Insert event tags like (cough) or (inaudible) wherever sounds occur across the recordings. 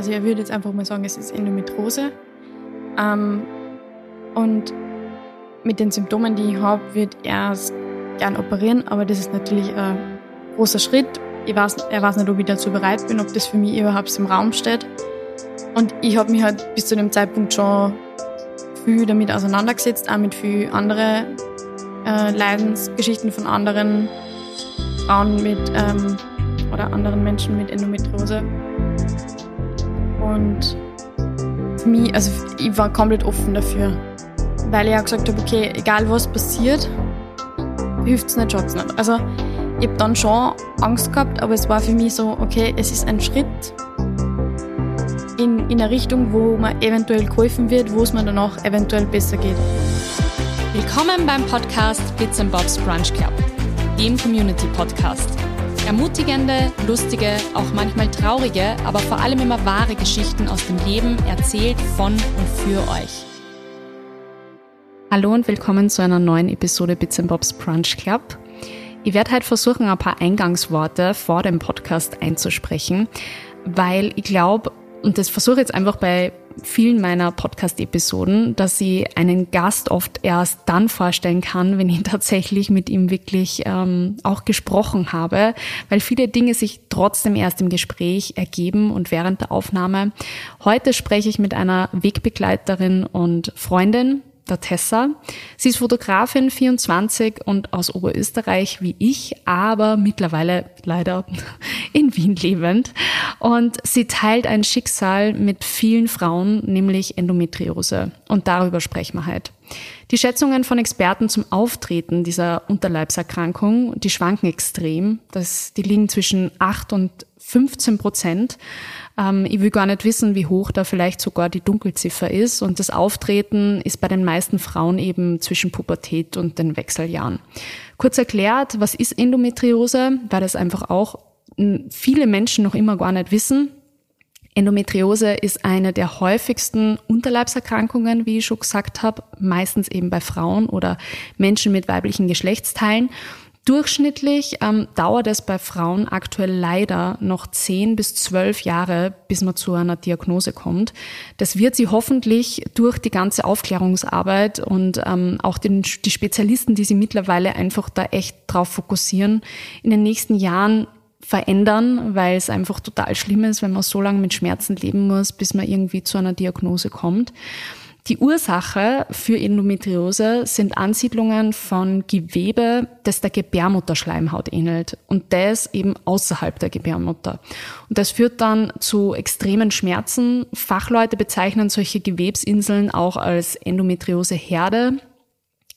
Also ich würde jetzt einfach mal sagen, es ist Endometriose. Ähm, und mit den Symptomen, die ich habe, würde er es gern operieren, aber das ist natürlich ein großer Schritt. Ich weiß, er weiß nicht, ob ich dazu bereit bin, ob das für mich überhaupt im Raum steht. Und ich habe mich halt bis zu dem Zeitpunkt schon viel damit auseinandergesetzt, auch mit vielen anderen äh, Leidensgeschichten von anderen Frauen mit ähm, oder anderen Menschen mit Endometriose. Und mich, also ich war komplett offen dafür, weil ich auch gesagt habe, okay, egal was passiert, hilft es nicht, schaut es nicht. Also ich habe dann schon Angst gehabt, aber es war für mich so, okay, es ist ein Schritt in, in eine Richtung, wo man eventuell geholfen wird, wo es mir danach eventuell besser geht. Willkommen beim Podcast Bits and Bobs Brunch Club, dem Community Podcast. Ermutigende, lustige, auch manchmal traurige, aber vor allem immer wahre Geschichten aus dem Leben erzählt von und für euch. Hallo und willkommen zu einer neuen Episode Bits and Bobs Brunch Club. Ich werde heute versuchen, ein paar Eingangsworte vor dem Podcast einzusprechen, weil ich glaube, und das versuche ich jetzt einfach bei vielen meiner Podcast-Episoden, dass ich einen Gast oft erst dann vorstellen kann, wenn ich (laughs) tatsächlich mit ihm wirklich ähm, auch gesprochen habe, weil viele Dinge sich trotzdem erst im Gespräch ergeben und während der Aufnahme. Heute spreche ich mit einer Wegbegleiterin und Freundin, der Tessa. Sie ist Fotografin, 24 und aus Oberösterreich wie ich, aber mittlerweile leider (laughs) in Wien lebend. Und sie teilt ein Schicksal mit vielen Frauen, nämlich Endometriose. Und darüber sprechen wir heute. Die Schätzungen von Experten zum Auftreten dieser Unterleibserkrankung, die schwanken extrem. Das, die liegen zwischen 8 und 15 Prozent. Ähm, ich will gar nicht wissen, wie hoch da vielleicht sogar die Dunkelziffer ist. Und das Auftreten ist bei den meisten Frauen eben zwischen Pubertät und den Wechseljahren. Kurz erklärt, was ist Endometriose, weil das einfach auch viele Menschen noch immer gar nicht wissen. Endometriose ist eine der häufigsten Unterleibserkrankungen, wie ich schon gesagt habe, meistens eben bei Frauen oder Menschen mit weiblichen Geschlechtsteilen. Durchschnittlich ähm, dauert es bei Frauen aktuell leider noch 10 bis 12 Jahre, bis man zu einer Diagnose kommt. Das wird sie hoffentlich durch die ganze Aufklärungsarbeit und ähm, auch den, die Spezialisten, die sie mittlerweile einfach da echt drauf fokussieren, in den nächsten Jahren verändern, weil es einfach total schlimm ist, wenn man so lange mit Schmerzen leben muss, bis man irgendwie zu einer Diagnose kommt. Die Ursache für Endometriose sind Ansiedlungen von Gewebe, das der Gebärmutterschleimhaut ähnelt und das eben außerhalb der Gebärmutter. Und das führt dann zu extremen Schmerzen. Fachleute bezeichnen solche Gewebsinseln auch als Endometrioseherde.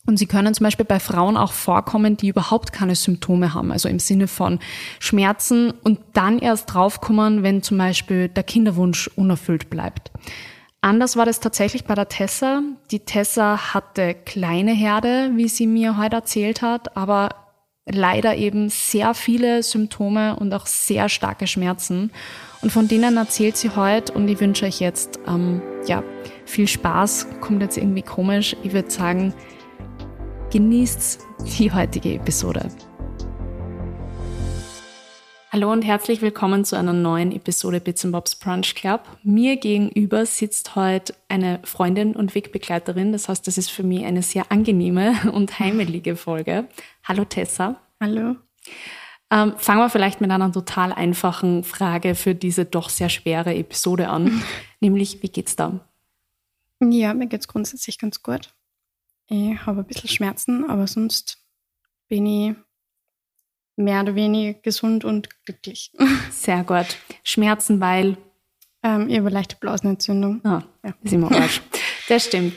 Und sie können zum Beispiel bei Frauen auch vorkommen, die überhaupt keine Symptome haben, also im Sinne von Schmerzen und dann erst draufkommen, wenn zum Beispiel der Kinderwunsch unerfüllt bleibt. Anders war das tatsächlich bei der Tessa. Die Tessa hatte kleine Herde, wie sie mir heute erzählt hat, aber leider eben sehr viele Symptome und auch sehr starke Schmerzen. Und von denen erzählt sie heute und ich wünsche euch jetzt ähm, ja, viel Spaß. Kommt jetzt irgendwie komisch. Ich würde sagen, genießt die heutige Episode. Hallo und herzlich willkommen zu einer neuen Episode Bits Bobs Brunch Club. Mir gegenüber sitzt heute eine Freundin und Wegbegleiterin. Das heißt, das ist für mich eine sehr angenehme und heimelige Folge. Hallo Tessa. Hallo. Ähm, fangen wir vielleicht mit einer total einfachen Frage für diese doch sehr schwere Episode an. (laughs) nämlich, wie geht's da? Ja, mir geht's grundsätzlich ganz gut. Ich habe ein bisschen Schmerzen, aber sonst bin ich mehr oder weniger gesund und glücklich. (laughs) Sehr gut. Schmerzen, weil? Ähm, ich habe leichte Blasenentzündung. Ah, ja. ist immer (laughs) Arsch. Das stimmt.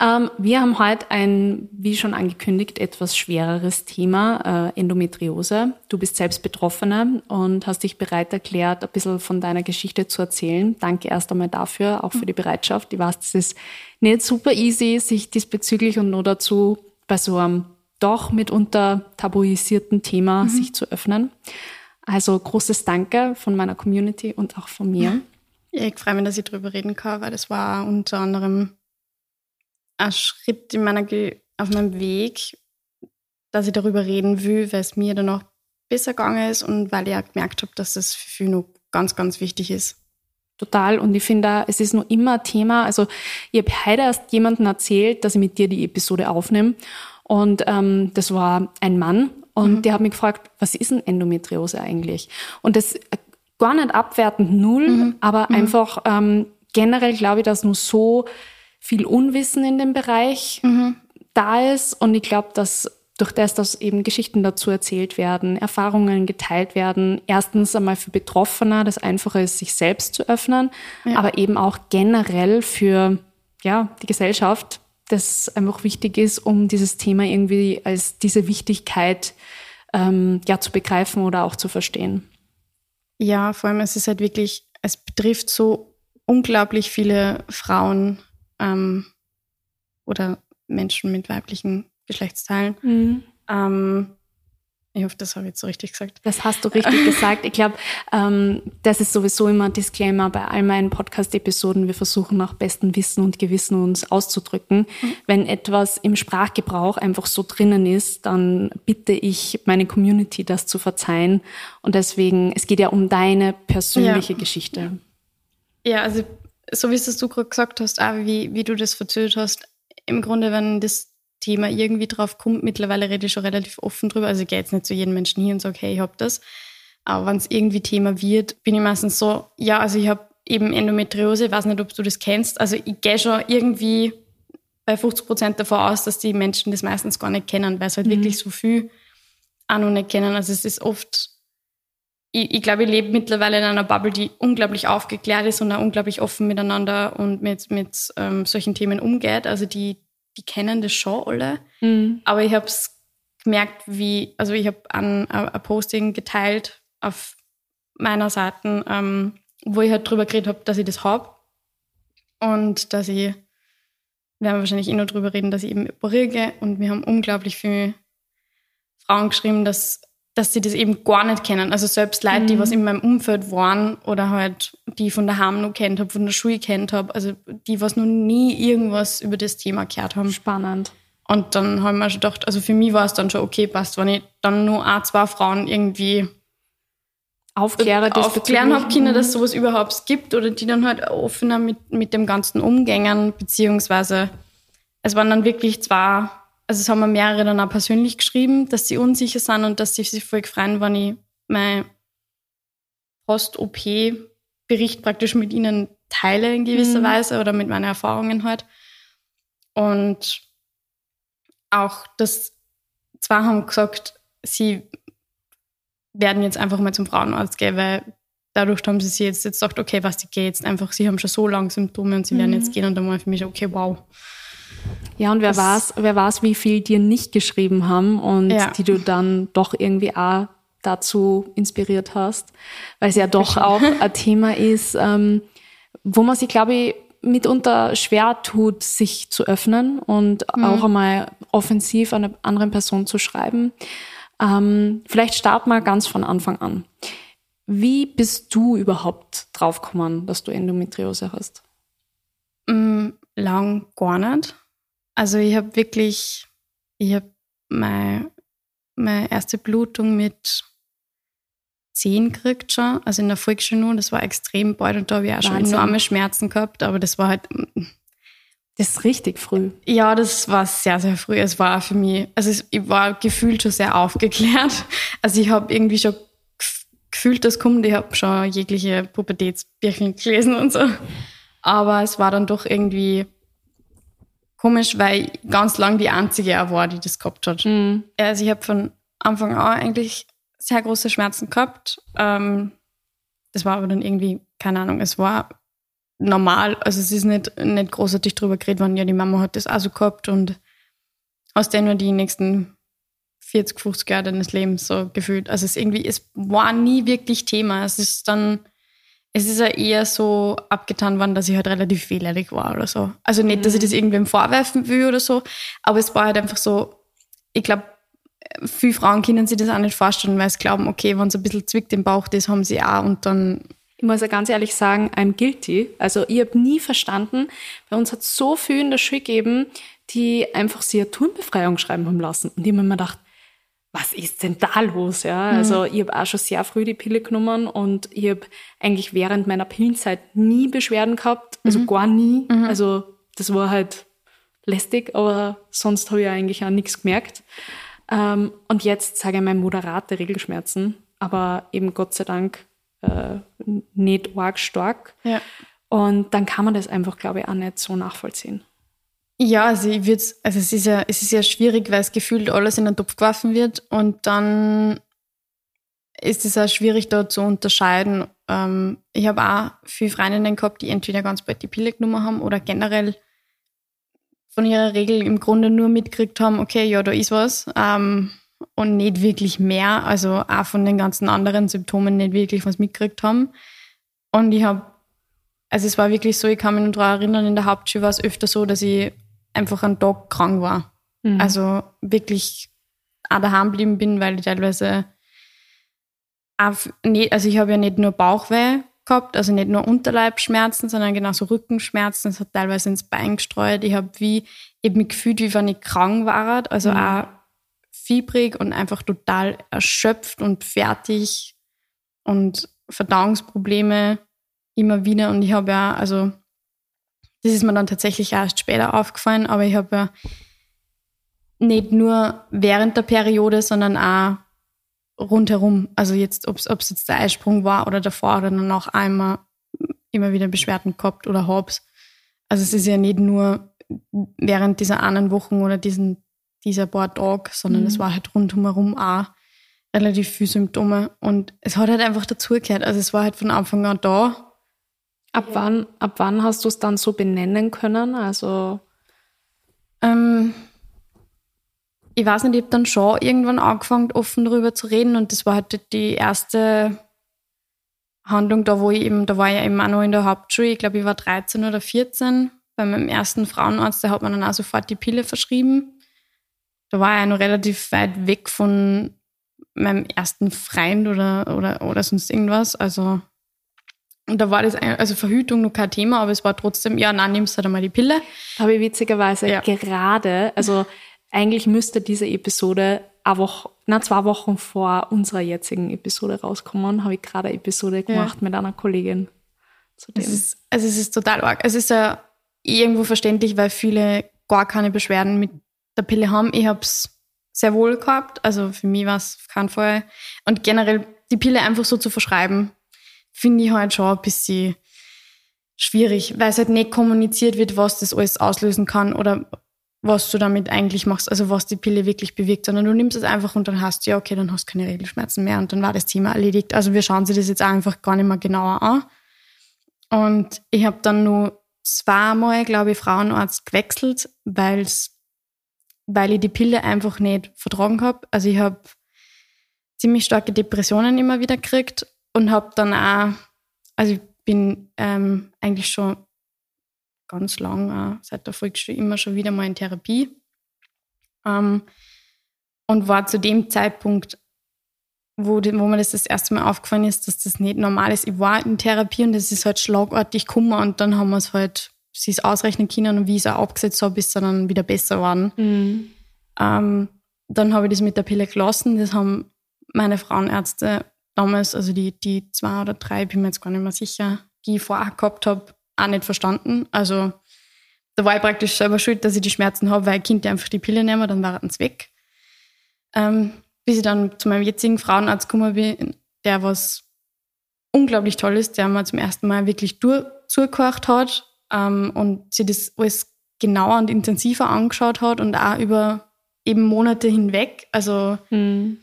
Ähm, wir haben heute ein, wie schon angekündigt, etwas schwereres Thema, äh, Endometriose. Du bist selbst Betroffene und hast dich bereit erklärt, ein bisschen von deiner Geschichte zu erzählen. Danke erst einmal dafür, auch für die Bereitschaft. Ich weiß, es ist nicht super easy, sich diesbezüglich und nur dazu bei so einem doch mitunter tabuisierten Thema mhm. sich zu öffnen. Also großes Danke von meiner Community und auch von mir. Ja, ich freue mich, dass ich darüber reden kann, weil das war unter anderem ein Schritt in meiner auf meinem Weg, dass ich darüber reden will, weil es mir dann auch besser gegangen ist und weil ich auch gemerkt habe, dass das für viele noch ganz, ganz wichtig ist. Total. Und ich finde, es ist nur immer ein Thema. Also, ich habe heute erst jemandem erzählt, dass ich mit dir die Episode aufnehme. Und ähm, das war ein Mann. Und mhm. der hat mich gefragt, was ist denn Endometriose eigentlich? Und das äh, gar nicht abwertend null, mhm. aber mhm. einfach ähm, generell glaube ich, dass nur so viel Unwissen in dem Bereich mhm. da ist. Und ich glaube, dass durch das, dass eben Geschichten dazu erzählt werden, Erfahrungen geteilt werden, erstens einmal für Betroffene das Einfache ist, sich selbst zu öffnen, ja. aber eben auch generell für ja, die Gesellschaft, das einfach wichtig ist, um dieses Thema irgendwie als diese Wichtigkeit ähm, ja, zu begreifen oder auch zu verstehen. Ja, vor allem es ist halt wirklich, es betrifft so unglaublich viele Frauen ähm, oder Menschen mit weiblichen Geschlechtsteilen. Mhm. Ähm, ich hoffe, das habe ich jetzt so richtig gesagt. Das hast du richtig gesagt. Ich glaube, ähm, das ist sowieso immer ein Disclaimer bei all meinen Podcast-Episoden. Wir versuchen nach bestem Wissen und Gewissen uns auszudrücken. Mhm. Wenn etwas im Sprachgebrauch einfach so drinnen ist, dann bitte ich meine Community, das zu verzeihen. Und deswegen, es geht ja um deine persönliche ja. Geschichte. Ja, also so wie es du gerade gesagt hast, auch wie, wie du das verzögert hast, im Grunde, wenn das Thema irgendwie drauf kommt. Mittlerweile rede ich schon relativ offen drüber. Also ich gehe jetzt nicht zu jedem Menschen hin und sage, hey, ich habe das. Aber wenn es irgendwie Thema wird, bin ich meistens so, ja, also ich habe eben Endometriose, ich weiß nicht, ob du das kennst. Also ich gehe schon irgendwie bei 50 Prozent davon aus, dass die Menschen das meistens gar nicht kennen, weil sie halt mhm. wirklich so viel auch noch nicht kennen. Also es ist oft, ich, ich glaube, ich lebe mittlerweile in einer Bubble, die unglaublich aufgeklärt ist und auch unglaublich offen miteinander und mit, mit ähm, solchen Themen umgeht. Also die, die kennen das schon alle. Mhm. Aber ich habe es gemerkt, wie, also ich habe ein, ein, Posting geteilt auf meiner Seite, ähm, wo ich halt drüber geredet habe, dass ich das habe. Und dass ich, wir haben wahrscheinlich eh noch drüber reden, dass ich eben operiere. Und wir haben unglaublich viele Frauen geschrieben, dass dass sie das eben gar nicht kennen. Also selbst Leute, mhm. die was in meinem Umfeld waren oder halt die von daheim noch kennt habe, von der Schule kennt habe, also die was noch nie irgendwas über das Thema gehört haben. Spannend. Und dann haben wir schon gedacht, also für mich war es dann schon okay, passt, wenn ich dann nur ein, zwei Frauen irgendwie Aufkläre, aufklären habe können, dass sowas überhaupt gibt oder die dann halt offener mit, mit dem Ganzen umgängen, beziehungsweise es waren dann wirklich zwei also es haben mir mehrere dann auch persönlich geschrieben, dass sie unsicher sind und dass sie sich voll freuen, wenn ich mein Post-OP-Bericht praktisch mit ihnen teile in gewisser mhm. Weise oder mit meinen Erfahrungen halt. Und auch das, zwei haben gesagt, sie werden jetzt einfach mal zum Frauenarzt gehen, weil dadurch haben sie sich jetzt, jetzt gesagt, okay, was, ich gehe jetzt einfach, sie haben schon so lange Symptome und sie mhm. werden jetzt gehen und dann war für mich, okay, wow. Ja, und wer weiß, wer weiß, wie viel dir nicht geschrieben haben und ja. die du dann doch irgendwie auch dazu inspiriert hast, weil es ja doch auch ein Thema ist, ähm, wo man sich, glaube ich, mitunter schwer tut, sich zu öffnen und mhm. auch einmal offensiv einer anderen Person zu schreiben. Ähm, vielleicht start mal ganz von Anfang an. Wie bist du überhaupt draufgekommen, dass du Endometriose hast? Mm, lang gar nicht. Also ich habe wirklich, ich habe meine, meine erste Blutung mit zehn gekriegt schon, also in der Volksschule nur. Das war extrem bald und da habe ich auch Wahnsinn. schon enorme Schmerzen gehabt, aber das war halt. Das ist richtig früh. Ja, das war sehr, sehr früh. Es war für mich, also ich war gefühlt schon sehr aufgeklärt. (laughs) Also ich habe irgendwie schon gefühlt, das kommt. Ich habe schon jegliche Pubertätsbücher gelesen und so. Aber es war dann doch irgendwie komisch, weil ich ganz lang die einzige auch war, die das gehabt hat. Mhm. Also ich habe von Anfang an eigentlich sehr große Schmerzen gehabt. Ähm, das war aber dann irgendwie, keine Ahnung, es war normal. Also es ist nicht, nicht großartig drüber geredet worden, ja, die Mama hat das auch so gehabt und aus der nur die nächsten 40, 50 Jahre deines Lebens so gefühlt. Also es irgendwie, es war nie wirklich Thema. Es ist dann es ist ja eher so abgetan worden, dass ich halt relativ wehleidig war oder so. Also nicht, dass ich das mhm. irgendwem vorwerfen will oder so, aber es war halt einfach so, ich glaube, viele Frauen können sich das auch nicht vorstellen, weil sie glauben, okay, wenn es ein bisschen zwickt im Bauch, das haben sie auch und dann. Ich muss ja ganz ehrlich sagen, I'm guilty. Also ich habe nie verstanden, bei uns hat so viel in der Schule gegeben, die einfach sie eine Turnbefreiung schreiben haben lassen. Und ich habe mir gedacht, was ist denn da los? Ja, mhm. also ich habe auch schon sehr früh die Pille genommen und ich habe eigentlich während meiner Pillenzeit nie Beschwerden gehabt, also mhm. gar nie. Mhm. Also das war halt lästig, aber sonst habe ich eigentlich auch nichts gemerkt. Ähm, und jetzt sage ich mal moderate Regelschmerzen, aber eben Gott sei Dank äh, nicht arg stark. Ja. Und dann kann man das einfach, glaube ich, auch nicht so nachvollziehen. Ja, also ich würde also es ist ja, es ist ja schwierig, weil es gefühlt alles in den Topf geworfen wird und dann ist es auch schwierig, da zu unterscheiden. Ähm, ich habe auch viele Freundinnen gehabt, die entweder ganz bald die Pille genommen haben oder generell von ihrer Regel im Grunde nur mitgekriegt haben, okay, ja, da ist was. Ähm, und nicht wirklich mehr, also auch von den ganzen anderen Symptomen nicht wirklich was mitgekriegt haben. Und ich habe, also es war wirklich so, ich kann mich noch daran erinnern, in der Hauptschule war es öfter so, dass ich einfach einen Tag krank war. Mhm. Also wirklich auch daheim geblieben bin, weil ich teilweise auch nicht, also ich habe ja nicht nur Bauchweh gehabt, also nicht nur Unterleibschmerzen, sondern genauso Rückenschmerzen. Es hat teilweise ins Bein gestreut. Ich habe wie eben mich gefühlt, wie wenn ich krank war, also mhm. auch fiebrig und einfach total erschöpft und fertig und Verdauungsprobleme immer wieder. Und ich habe ja, also das ist mir dann tatsächlich erst später aufgefallen, aber ich habe ja nicht nur während der Periode, sondern auch rundherum. Also jetzt, ob es jetzt der Eisprung war oder davor oder danach einmal immer wieder Beschwerden gehabt oder hab's. Also es ist ja nicht nur während dieser einen Wochen oder diesen, dieser paar Tage, sondern mhm. es war halt rundherum auch relativ viele Symptome und es hat halt einfach dazugehört. Also es war halt von Anfang an da Ab ja. wann, ab wann hast du es dann so benennen können? Also ähm, ich weiß nicht, ich habe dann schon irgendwann angefangen, offen darüber zu reden und das war halt die erste Handlung, da wo ich eben, da war ich ja eben auch noch in der Hauptschule, ich glaube, ich war 13 oder 14 bei meinem ersten Frauenarzt, der hat mir dann auch sofort die Pille verschrieben. Da war ich ja noch relativ weit weg von meinem ersten Freund oder, oder, oder sonst irgendwas. Also und da war das, also Verhütung noch kein Thema, aber es war trotzdem, ja, nein, nimmst du halt einmal die Pille. Habe ich witzigerweise ja. gerade, also eigentlich müsste diese Episode eine Woche, na, zwei Wochen vor unserer jetzigen Episode rauskommen, habe ich gerade eine Episode gemacht ja. mit einer Kollegin. Zu dem. Es ist, also es ist total arg. Es ist ja irgendwo verständlich, weil viele gar keine Beschwerden mit der Pille haben. Ich habe es sehr wohl gehabt, also für mich war es kein Fall. Und generell die Pille einfach so zu verschreiben, finde ich halt schon ein bisschen schwierig, weil es halt nicht kommuniziert wird, was das alles auslösen kann oder was du damit eigentlich machst, also was die Pille wirklich bewirkt, sondern du nimmst es einfach und dann hast du, ja, okay, dann hast du keine Regelschmerzen mehr und dann war das Thema erledigt. Also wir schauen sie das jetzt einfach gar nicht mehr genauer an. Und ich habe dann nur zweimal, glaube ich, Frauenarzt gewechselt, weil's, weil ich die Pille einfach nicht vertragen habe. Also ich habe ziemlich starke Depressionen immer wieder gekriegt und habe dann auch, also ich bin ähm, eigentlich schon ganz lang, auch seit der Volksschule, immer schon wieder mal in Therapie. Ähm, und war zu dem Zeitpunkt, wo, wo mir das das erste Mal aufgefallen ist, dass das nicht normal ist. Ich war in Therapie und das ist halt schlagartig gekommen und dann haben wir es halt, sie es ausrechnen können und wie ich es auch abgesetzt habe, ist es dann wieder besser geworden. Mhm. Ähm, dann habe ich das mit der Pille gelassen. Das haben meine Frauenärzte damals, also die, die zwei oder drei, bin mir jetzt gar nicht mehr sicher, die ich vorher gehabt habe, auch nicht verstanden. Also da war ich praktisch selber schuld, dass ich die Schmerzen habe, weil ich Kind einfach die Pille nehme, dann waren es weg. Ähm, bis ich dann zu meinem jetzigen Frauenarzt gekommen bin, der was unglaublich toll ist, der mir zum ersten Mal wirklich durch, zugehört hat ähm, und sich das alles genauer und intensiver angeschaut hat und auch über eben Monate hinweg. Also mhm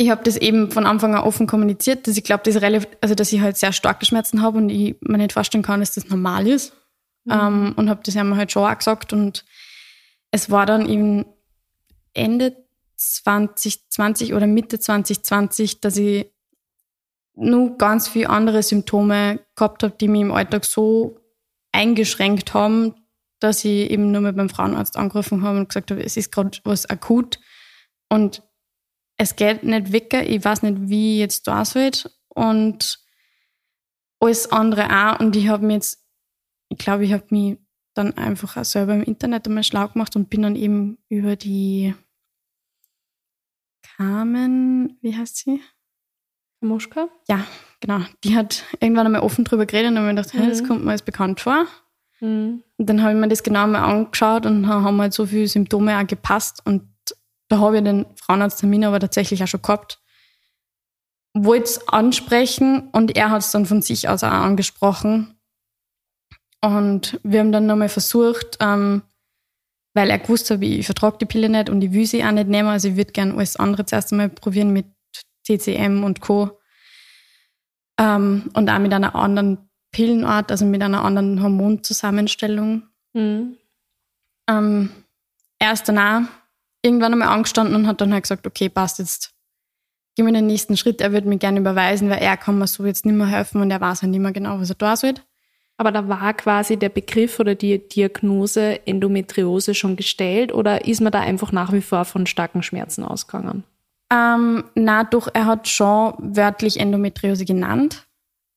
ich habe das eben von Anfang an offen kommuniziert, dass ich glaube, das also dass ich halt sehr starke Schmerzen habe und ich mir nicht vorstellen kann, dass das normal ist. Mhm. Ähm, und habe das ja halt schon auch gesagt. Und es war dann eben Ende 2020 oder Mitte 2020, dass ich nur ganz viele andere Symptome gehabt habe, die mich im Alltag so eingeschränkt haben, dass ich eben nur mit meinem Frauenarzt angerufen habe und gesagt habe, es ist gerade was akut. Und es geht nicht weg. Ich weiß nicht, wie jetzt da wird. Und alles andere auch. Und ich habe mir jetzt, ich glaube, ich habe mich dann einfach auch selber im Internet einmal schlau gemacht und bin dann eben über die Carmen, wie heißt sie? Moschka? Ja, genau. Die hat irgendwann einmal offen drüber geredet und habe mir gedacht, hey, das Mhm. kommt mir jetzt bekannt vor. Mhm. Und dann habe ich mir das genau mal angeschaut und haben halt so viele Symptome auch gepasst. Und da habe ich den Frauenarzttermin aber tatsächlich auch schon gehabt. Wollte es ansprechen und er hat es dann von sich aus auch angesprochen. Und wir haben dann nochmal versucht, ähm, weil er gewusst hat, ich vertrage die Pille nicht und ich will sie auch nicht nehmen. Also ich würde gerne alles andere zuerst einmal probieren mit TCM und Co. Ähm, und auch mit einer anderen Pillenart, also mit einer anderen Hormonzusammenstellung. Mhm. Ähm, er ist dann auch irgendwann einmal angestanden und hat dann halt gesagt, okay, passt jetzt. Gehen wir den nächsten Schritt. Er würde mir gerne überweisen, weil er kann mir so jetzt nicht mehr helfen und er weiß halt nicht mehr genau, was er da soll. Aber da war quasi der Begriff oder die Diagnose Endometriose schon gestellt oder ist man da einfach nach wie vor von starken Schmerzen ausgegangen? Ähm, na, doch, er hat schon wörtlich Endometriose genannt,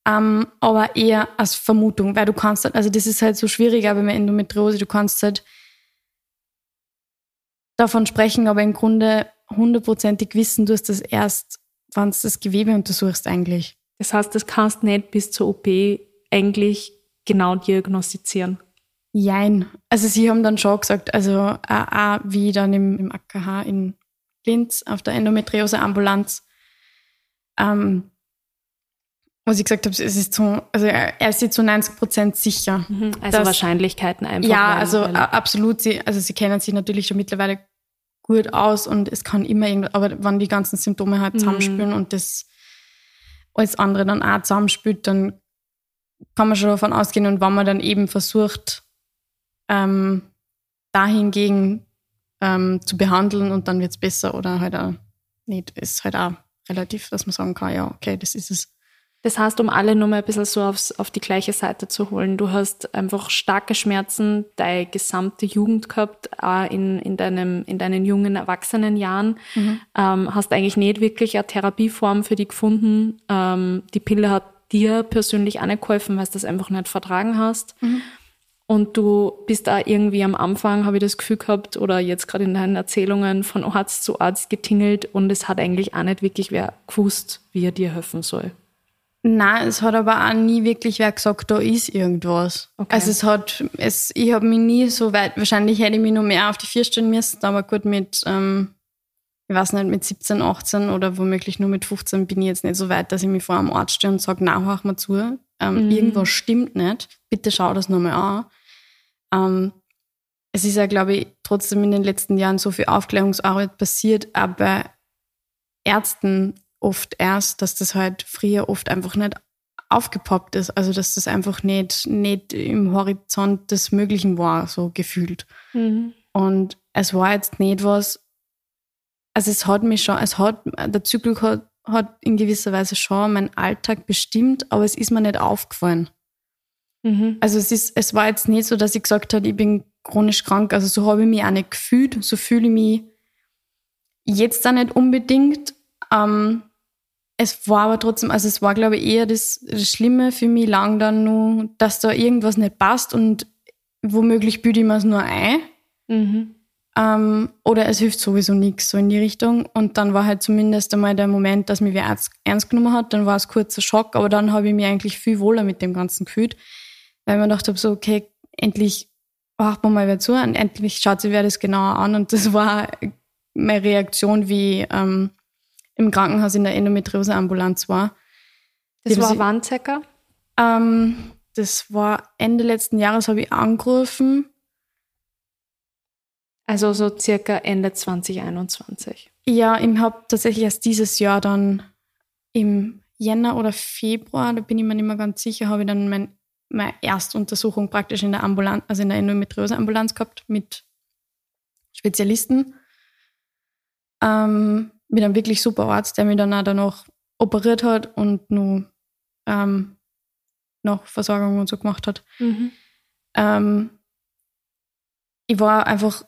ähm, aber eher als Vermutung, weil du kannst halt, also das ist halt so schwierig, aber mit Endometriose, du kannst halt davon sprechen, aber im Grunde hundertprozentig wissen du es das erst, wenn du das Gewebe untersuchst eigentlich. Das heißt, das kannst nicht bis zur OP eigentlich genau diagnostizieren. Jein. Also sie haben dann schon gesagt, also auch, auch wie dann im, im AKH in Linz auf der Endometriose-Ambulanz, ähm, was ich gesagt habe, es ist zu, also er ist zu 90 Prozent sicher. Also Das- Wahrscheinlichkeiten einfach. ja, also absolut. Sie, also sie kennen sich natürlich schon mittlerweile gut aus und es kann immer irgendwas, aber wenn die ganzen Symptome halt zusammenspielen und das alles andere dann auch zusammenspielt, dann kann man schon davon ausgehen und wenn man dann eben versucht, ähm, dahingegen ähm, zu behandeln und dann wird es besser oder halt auch nicht, ist halt auch relativ, dass man sagen kann, ja, okay, das ist es. Das heißt, um alle nur mal ein bisschen so aufs, auf die gleiche Seite zu holen, du hast einfach starke Schmerzen deine gesamte Jugend gehabt, auch in, in, deinem, in deinen jungen Erwachsenenjahren, ähm, hast eigentlich nicht wirklich eine Therapieform für die gefunden. Ähm, die Pille hat dir persönlich auch nicht geholfen, weil du das einfach nicht vertragen hast. Und du bist da irgendwie am Anfang, habe ich das Gefühl gehabt, oder jetzt gerade in deinen Erzählungen von Arzt zu Arzt getingelt und es hat eigentlich auch nicht wirklich wer gewusst, wie er dir helfen soll. Nein, es hat aber auch nie wirklich wer gesagt, da ist irgendwas. Okay. Also es hat, es, ich habe mich nie so weit, wahrscheinlich hätte ich mich noch mehr auf die vier stellen müssen, aber gut mit, ähm, ich weiß nicht, mit 17, 18 oder womöglich nur mit 15 bin ich jetzt nicht so weit, dass ich mich vor einem Arzt stehe und sage, na, hör mal zu, ähm, irgendwas stimmt nicht, bitte schau das nochmal an. Ähm, es ist ja, glaube ich, trotzdem in den letzten Jahren so viel Aufklärungsarbeit passiert, aber Ärzten oft erst, dass das halt früher oft einfach nicht aufgepoppt ist. Also dass das einfach nicht, nicht im Horizont des Möglichen war, so gefühlt. Und es war jetzt nicht was, also es hat mich schon, es hat, der Zyklus hat, hat in gewisser Weise schon meinen Alltag bestimmt, aber es ist mir nicht aufgefallen. Mhm. Also es ist, es war jetzt nicht so, dass ich gesagt habe, ich bin chronisch krank. Also so habe ich mich auch nicht gefühlt. So fühle ich mich jetzt auch nicht unbedingt. Ähm, es war aber trotzdem, also es war, glaube ich, eher das, das Schlimme für mich lang dann nur, dass da irgendwas nicht passt und womöglich büte ich mir es nur ein. Mhm. Ähm, oder es hilft sowieso nichts, so in die Richtung. Und dann war halt zumindest einmal der Moment, dass mich wer ernst, ernst genommen hat. Dann war es kurzer Schock, aber dann habe ich mich eigentlich viel wohler mit dem Ganzen gefühlt. Weil gedacht habe, so, okay, endlich wacht man mal wer zu und endlich schaut sich wer das genauer an. Und das war meine Reaktion, wie ähm, im Krankenhaus in der Endometriose-Ambulanz war. Das war wann circa? Ähm, das war Ende letzten Jahres, habe ich angerufen. Also so circa Ende 2021. Ja, ich habe tatsächlich erst dieses Jahr dann im Jänner oder Februar, da bin ich mir nicht mehr ganz sicher, habe ich dann mein, meine Erstuntersuchung praktisch in der Ambulanz, also in der Endometriose-Ambulanz gehabt mit Spezialisten. Ähm, mit einem wirklich super Arzt, der mich dann auch danach operiert hat und nur ähm, noch Versorgung und so gemacht hat. Ähm, ich war einfach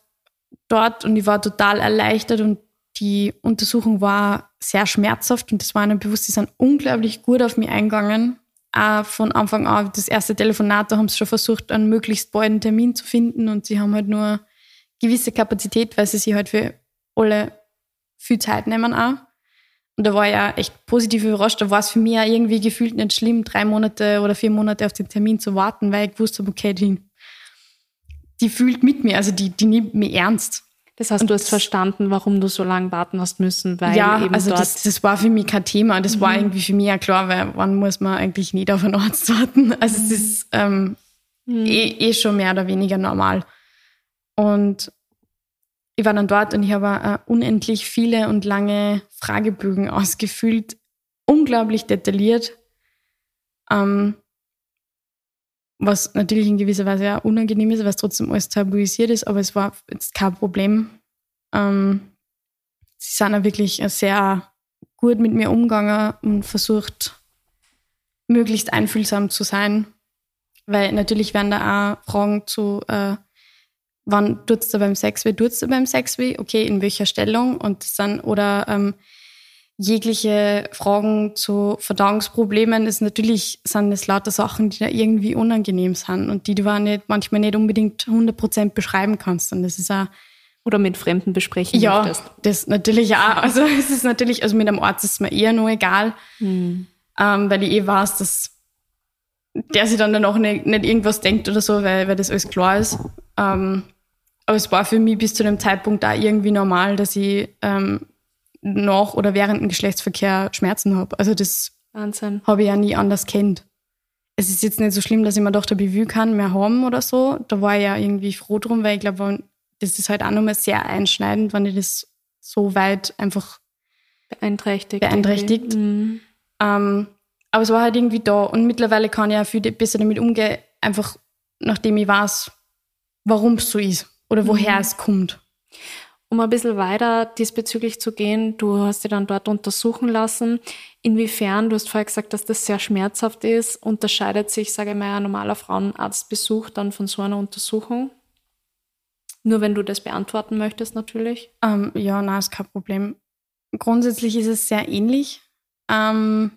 dort und ich war total erleichtert und die Untersuchung war sehr schmerzhaft und das war ihnen bewusst, sie sind unglaublich gut auf mich eingegangen. Auch von Anfang an, das erste Telefonat, da haben sie schon versucht, einen möglichst balden Termin zu finden und sie haben halt nur gewisse Kapazität, weil sie sich halt für alle viel Zeit nehmen auch. Und da war ich ja echt positiv überrascht. Da war es für mich ja irgendwie gefühlt nicht schlimm, drei Monate oder vier Monate auf den Termin zu warten, weil ich wusste, okay, die, die fühlt mit mir, also die, die nimmt mich ernst. Das heißt, und du hast verstanden, warum du so lange warten hast müssen, weil ja, eben also dort das, das war für mich kein Thema. Das mhm. war irgendwie für mich ja klar, weil wann muss man eigentlich nicht auf einen Arzt warten? (laughs) Also es ist ähm, mhm. eh, eh schon mehr oder weniger normal. Und ich war dann dort und ich habe äh, unendlich viele und lange Fragebögen (laughs) ausgefüllt, unglaublich detailliert, ähm, was natürlich in gewisser Weise auch unangenehm ist, weil es trotzdem alles tabuisiert ist, aber es war jetzt kein Problem. Ähm, sie sind auch wirklich sehr gut mit mir umgegangen und versucht, möglichst einfühlsam zu sein, weil natürlich werden da auch Fragen zu äh, wann tut's da beim Sex weh, tut's da beim Sex weh, okay, in welcher Stellung und dann, oder ähm, jegliche Fragen zu Verdauungsproblemen ist natürlich, sind es lauter Sachen, die da irgendwie unangenehm sind und die du auch nicht, manchmal nicht unbedingt 100% beschreiben kannst und das ist auch oder mit Fremden besprechen ja, möchtest. das natürlich auch. Also (laughs) es ist natürlich, also mit einem Arzt ist es mir eher nur egal, hm. ähm, weil ich eh weiß, dass der sich dann danach nicht, nicht irgendwas denkt oder so, weil, weil das alles klar ist. Ähm, aber es war für mich bis zu dem Zeitpunkt da irgendwie normal, dass ich ähm, nach oder während dem Geschlechtsverkehr Schmerzen habe. Also das habe ich ja nie anders kennt. Es ist jetzt nicht so schlimm, dass ich mir doch der Bevue kann mehr haben oder so. Da war ich ja irgendwie froh drum, weil ich glaube, das ist halt auch nochmal sehr einschneidend, wenn ich das so weit einfach beeinträchtigt. beeinträchtigt. Mhm. Ähm, aber es war halt irgendwie da. Und mittlerweile kann ich auch viel besser damit umgehen, einfach nachdem ich weiß, warum es so ist oder woher mhm. es kommt. Um ein bisschen weiter diesbezüglich zu gehen, du hast dich dann dort untersuchen lassen. Inwiefern, du hast vorher gesagt, dass das sehr schmerzhaft ist, unterscheidet sich, sage ich mal, ein normaler Frauenarztbesuch dann von so einer Untersuchung? Nur wenn du das beantworten möchtest, natürlich. Ähm, ja, na, ist kein Problem. Grundsätzlich ist es sehr ähnlich. Ähm,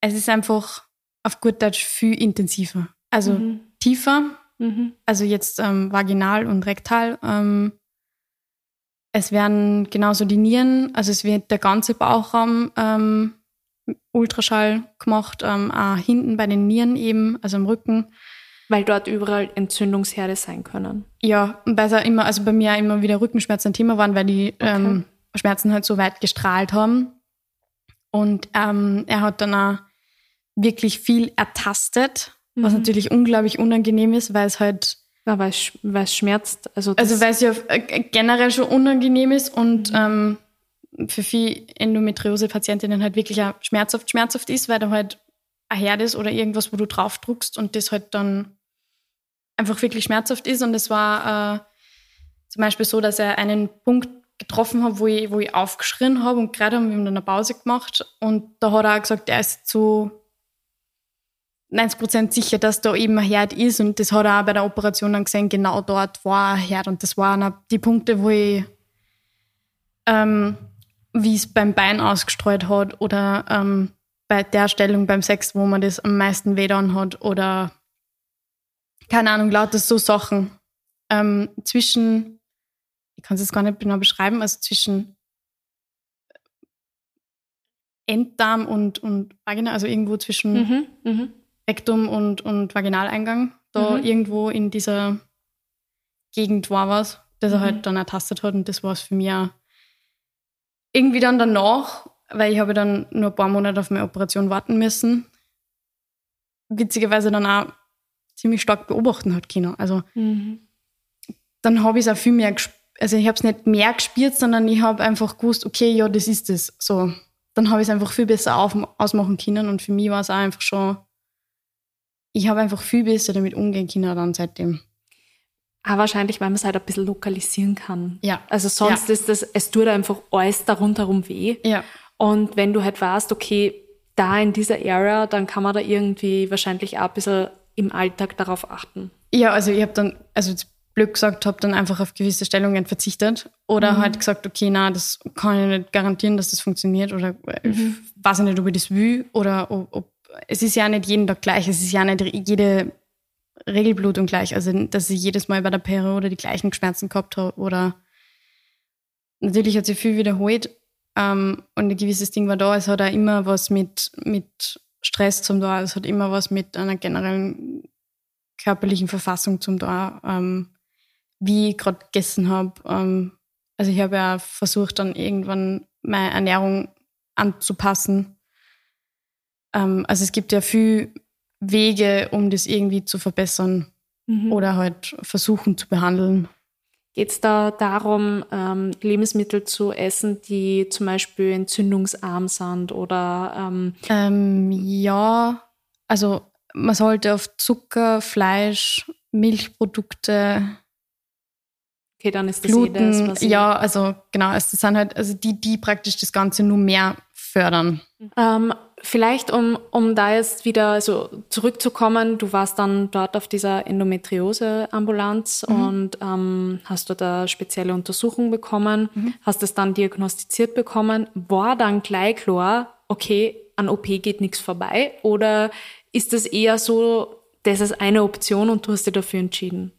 es ist einfach auf gut Deutsch viel intensiver. Also mhm. tiefer, Mhm. Also jetzt ähm, vaginal und rektal. Ähm, es werden genauso die Nieren, also es wird der ganze Bauchraum ähm, Ultraschall gemacht, ähm, auch hinten bei den Nieren eben, also im Rücken. Weil dort überall Entzündungsherde sein können. Ja, weil es immer, also bei mir immer wieder Rückenschmerzen ein Thema waren, weil die okay. ähm, Schmerzen halt so weit gestrahlt haben. Und ähm, er hat dann auch wirklich viel ertastet was mhm. natürlich unglaublich unangenehm ist, weil es halt. Ja, weil es, weil es schmerzt. Also, also weil es ja äh, generell schon unangenehm ist und mhm. ähm, für viele Endometriose-Patientinnen halt wirklich auch schmerzhaft, schmerzhaft ist, weil da halt ein Herd ist oder irgendwas, wo du drauf druckst und das halt dann einfach wirklich schmerzhaft ist. Und es war äh, zum Beispiel so, dass er einen Punkt getroffen hat, wo ich, wo ich aufgeschrien habe und gerade haben wir dann eine Pause gemacht und da hat er auch gesagt, er ist zu 90 Prozent sicher, dass da eben ein Herd ist und das hat er auch bei der Operation dann gesehen, genau dort war ein Herd und das waren die Punkte, wo ich, ähm, wie es beim Bein ausgestreut hat oder ähm, bei der Stellung beim Sex, wo man das am meisten weh hat oder keine Ahnung, lauter so Sachen ähm, zwischen, ich kann es jetzt gar nicht genau beschreiben, also zwischen Enddarm und, und Vagina, also irgendwo zwischen mhm, mh. Rektum und, und Vaginaleingang. Da mhm. irgendwo in dieser Gegend war was, das er mhm. halt dann ertastet hat und das war es für mich auch. Irgendwie dann danach, weil ich habe dann nur ein paar Monate auf meine Operation warten müssen, witzigerweise dann auch ziemlich stark beobachten hat Kino. Also mhm. dann habe ich es auch viel mehr gespürt. Also ich habe es nicht mehr gespürt, sondern ich habe einfach gewusst, okay, ja, das ist es. So, dann habe ich es einfach viel besser auf, ausmachen können und für mich war es auch einfach schon ich habe einfach viel besser damit umgehen können dann seitdem. Ah, wahrscheinlich, weil man es halt ein bisschen lokalisieren kann. Ja. Also sonst ja. ist das, es tut einfach alles da rundherum weh. Ja. Und wenn du halt weißt, okay, da in dieser Area, dann kann man da irgendwie wahrscheinlich auch ein bisschen im Alltag darauf achten. Ja, also ich habe dann, also blöd gesagt, habe dann einfach auf gewisse Stellungen verzichtet oder mhm. halt gesagt, okay, na, das kann ich nicht garantieren, dass das funktioniert oder mhm. weiß ich nicht, ob ich das will oder ob, ob es ist ja nicht jeden Tag gleich, es ist ja nicht jede Regelblutung gleich. Also, dass ich jedes Mal bei der Periode die gleichen Schmerzen gehabt habe oder natürlich hat sich viel wiederholt, Ähm, und ein gewisses Ding war da. Es hat auch immer was mit, mit Stress zum da. Es hat immer was mit einer generellen körperlichen Verfassung zum da. Ähm, wie ich gerade gegessen habe. Ähm, also ich habe ja versucht, dann irgendwann meine Ernährung anzupassen. Ähm, also es gibt ja viel Wege, um das irgendwie zu verbessern mhm. oder halt versuchen zu behandeln. Geht es da darum, ähm, Lebensmittel zu essen, die zum Beispiel entzündungsarm sind oder? Ähm ähm, ja, also man sollte auf Zucker, Fleisch, Milchprodukte. Okay, dann ist das Gluten, eh das, Ja, also genau, es sind halt also die, die praktisch das Ganze nur mehr fördern. Ähm, vielleicht, um, um da jetzt wieder so zurückzukommen, du warst dann dort auf dieser Endometriose-Ambulanz mhm. und ähm, hast dort eine spezielle Untersuchung bekommen, mhm. hast es dann diagnostiziert bekommen. War dann gleich klar, okay, an OP geht nichts vorbei? Oder ist das eher so, das ist eine Option und du hast dich dafür entschieden?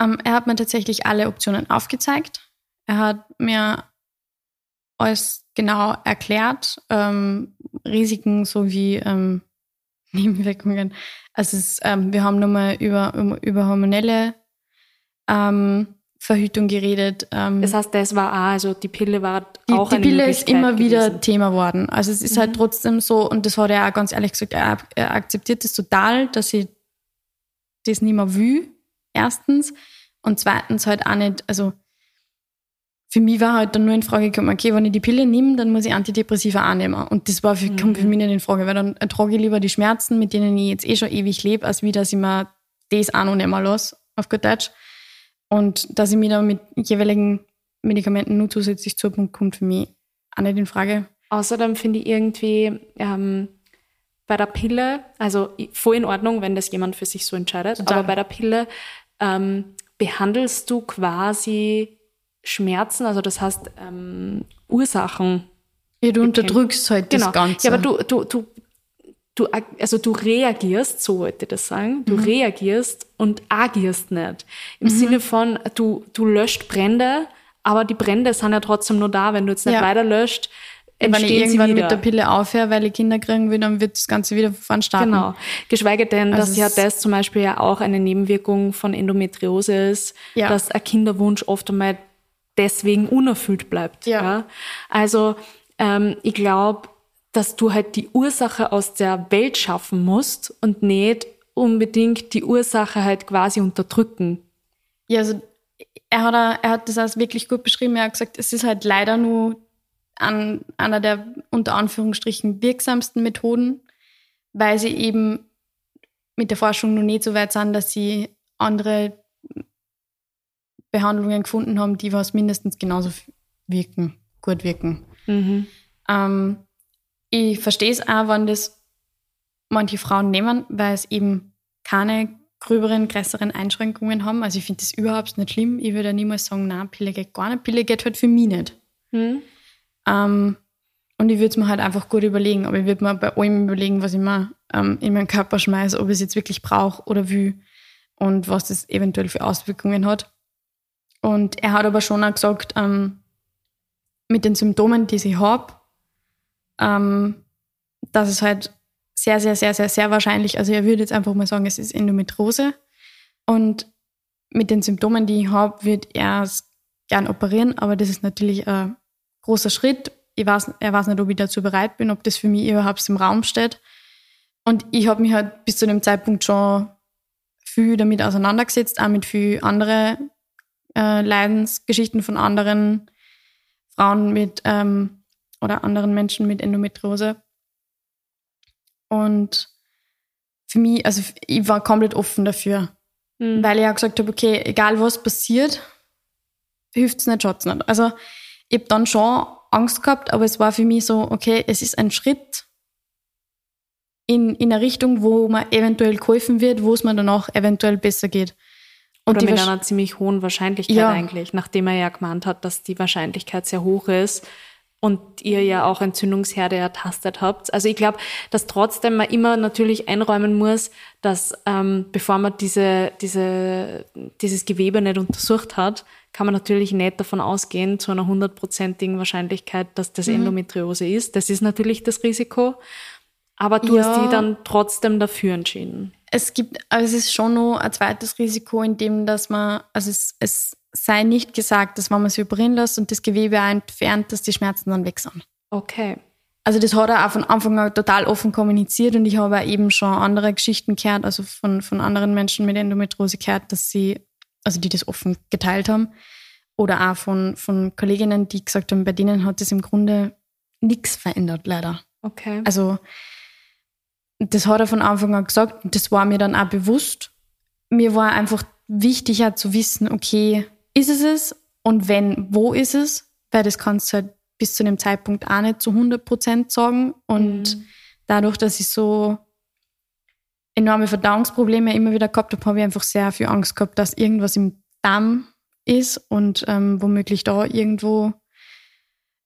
Um, ähm, er hat mir tatsächlich alle Optionen aufgezeigt. Er hat mir alles genau erklärt, ähm, Risiken sowie ähm, (laughs) Nebenwirkungen. Also es, ähm, wir haben nochmal über, über hormonelle ähm, Verhütung geredet. Ähm, das heißt, das war auch, also die Pille war die, auch die Pille ist immer gewesen. wieder Thema geworden. Also es ist halt mhm. halt trotzdem so, und das hat er auch ganz ehrlich gesagt, er, er akzeptiert das total, dass ich das nicht mehr will, erstens. Und zweitens halt auch nicht, also für mich war halt dann nur in Frage gekommen, okay, wenn ich die Pille nehme, dann muss ich Antidepressiva annehmen. Und das war für, mhm. kommt für mich nicht in Frage, weil dann ertrage ich lieber die Schmerzen, mit denen ich jetzt eh schon ewig lebe, als wie, dass ich mir das auch noch nehmen lasse, auf gut Deutsch. Und dass ich mich da mit jeweiligen Medikamenten nur zusätzlich zu Punkt kommt für mich auch nicht in Frage. Außerdem finde ich irgendwie ähm, bei der Pille, also voll in Ordnung, wenn das jemand für sich so entscheidet, Total. aber bei der Pille ähm, behandelst du quasi Schmerzen, also das heißt ähm, Ursachen. Ja, du unterdrückst halt genau. das Ganze. Ja, aber du, du, du, du, also du reagierst, so wollte ich das sagen, du mhm. reagierst und agierst nicht. Im mhm. Sinne von, du, du löscht Brände, aber die Brände sind ja trotzdem nur da, wenn du jetzt nicht ja. weiter löscht. Wenn ich irgendwann mit der Pille aufhöre, weil ich Kinder kriegen will, dann wird das Ganze wieder von starten. Genau. Geschweige denn, also dass ja das zum Beispiel ja auch eine Nebenwirkung von Endometriose ist, ja. dass ein Kinderwunsch oft einmal deswegen unerfüllt bleibt. Ja. ja? Also ähm, ich glaube, dass du halt die Ursache aus der Welt schaffen musst und nicht unbedingt die Ursache halt quasi unterdrücken. Ja, also er hat, er hat das als wirklich gut beschrieben. Er hat gesagt, es ist halt leider nur an einer der unter Anführungsstrichen wirksamsten Methoden, weil sie eben mit der Forschung noch nicht so weit sind, dass sie andere Behandlungen gefunden haben, die was mindestens genauso wirken, gut wirken. Mhm. Ähm, ich verstehe es auch, wenn das manche Frauen nehmen, weil es eben keine gröberen, größeren Einschränkungen haben. Also ich finde das überhaupt nicht schlimm. Ich würde ja niemals sagen, nein, Pille geht gar nicht. Pille geht halt für mich nicht. Mhm. Ähm, und ich würde es mir halt einfach gut überlegen. Aber ich würde mir bei allem überlegen, was ich mir ähm, in meinen Körper schmeiße, ob ich es jetzt wirklich brauche oder will und was das eventuell für Auswirkungen hat. Und er hat aber schon auch gesagt, ähm, mit den Symptomen, die ich habe, ähm, dass es halt sehr, sehr, sehr, sehr, sehr wahrscheinlich, also er würde jetzt einfach mal sagen, es ist Endometrose. Und mit den Symptomen, die ich habe, wird er es gern operieren, aber das ist natürlich ein großer Schritt. Ich weiß, er weiß nicht, ob ich dazu bereit bin, ob das für mich überhaupt im Raum steht. Und ich habe mich halt bis zu dem Zeitpunkt schon viel damit auseinandergesetzt, auch mit viel anderen äh, Leidensgeschichten von anderen Frauen mit ähm, oder anderen Menschen mit Endometriose. Und für mich, also ich war komplett offen dafür, mhm. weil ich auch gesagt habe, okay, egal was passiert, hilft es nicht, schaut nicht. Also ich habe dann schon Angst gehabt, aber es war für mich so, okay, es ist ein Schritt in, in eine Richtung, wo man eventuell geholfen wird, wo es mir danach eventuell besser geht. Und Oder mit einer ziemlich hohen Wahrscheinlichkeit ja. eigentlich, nachdem er ja gemeint hat, dass die Wahrscheinlichkeit sehr hoch ist, und ihr ja auch Entzündungsherde ertastet habt. Also ich glaube, dass trotzdem man immer natürlich einräumen muss, dass ähm, bevor man diese, diese, dieses Gewebe nicht untersucht hat, kann man natürlich nicht davon ausgehen, zu einer hundertprozentigen Wahrscheinlichkeit, dass das mhm. Endometriose ist. Das ist natürlich das Risiko. Aber du ja. hast dich dann trotzdem dafür entschieden. Es gibt, also es ist schon noch ein zweites Risiko, in dem, dass man, also es, es sei nicht gesagt, dass wenn man sich operieren lässt und das Gewebe entfernt, dass die Schmerzen dann weg sind. Okay. Also das hat er auch von Anfang an total offen kommuniziert und ich habe auch eben schon andere Geschichten gehört, also von, von anderen Menschen mit Endometriose gehört, dass sie, also die das offen geteilt haben. Oder auch von, von Kolleginnen, die gesagt haben, bei denen hat es im Grunde nichts verändert, leider. Okay. Also das hat er von Anfang an gesagt und das war mir dann auch bewusst. Mir war einfach wichtiger zu wissen, okay, ist es es? Und wenn, wo ist es? Weil das kannst du halt bis zu dem Zeitpunkt auch nicht zu 100 Prozent sagen. Und mhm. dadurch, dass ich so enorme Verdauungsprobleme immer wieder gehabt habe, habe ich einfach sehr viel Angst gehabt, dass irgendwas im Darm ist und ähm, womöglich da irgendwo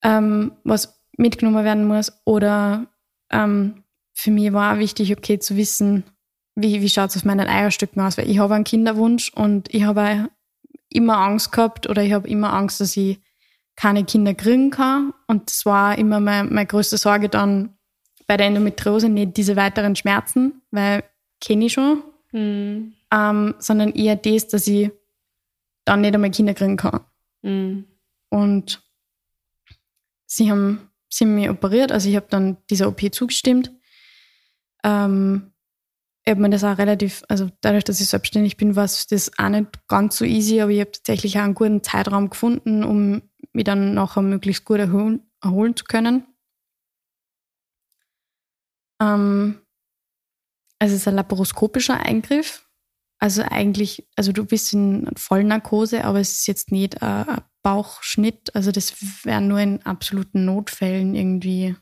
ähm, was mitgenommen werden muss. Oder ähm, für mich war auch wichtig, okay, zu wissen, wie, wie schaut es auf meinen Eierstücken aus, weil ich habe einen Kinderwunsch und ich habe immer Angst gehabt oder ich habe immer Angst, dass ich keine Kinder kriegen kann. Und das war immer meine, meine größte Sorge dann bei der Endometriose, nicht diese weiteren Schmerzen, weil kenne ich schon, mhm. ähm, sondern eher das, dass ich dann nicht einmal Kinder kriegen kann. Mhm. Und sie haben, sie haben mich operiert, also ich habe dann dieser OP zugestimmt. Ähm, ich habe mir das auch relativ, also dadurch, dass ich selbstständig bin, war es das auch nicht ganz so easy, aber ich habe tatsächlich auch einen guten Zeitraum gefunden, um mich dann nachher möglichst gut erholen, erholen zu können. Ähm, also es ist ein laparoskopischer Eingriff. Also eigentlich, also du bist in Vollnarkose, aber es ist jetzt nicht ein Bauchschnitt. Also das wäre nur in absoluten Notfällen irgendwie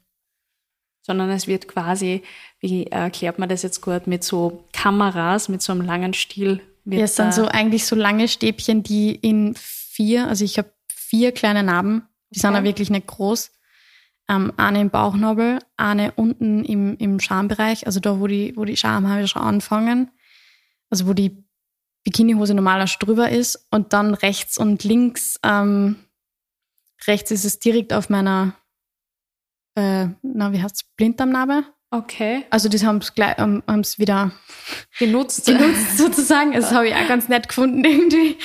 sondern es wird quasi, wie erklärt man das jetzt gut, mit so Kameras, mit so einem langen Stiel. Wird ja, es sind so eigentlich so lange Stäbchen, die in vier, also ich habe vier kleine Narben, die okay. sind ja wirklich nicht groß. Ähm, eine im Bauchnabel, eine unten im, im Schambereich, also da, wo die, wo die Schamhaare schon anfangen, also wo die Bikinihose normaler drüber ist und dann rechts und links, ähm, rechts ist es direkt auf meiner äh, na, wie heißt es, Blinddarmnarbe. Okay. Also das haben es gleich, ähm, wieder genutzt, (laughs) genutzt sozusagen. Das habe ich auch ganz nett gefunden irgendwie.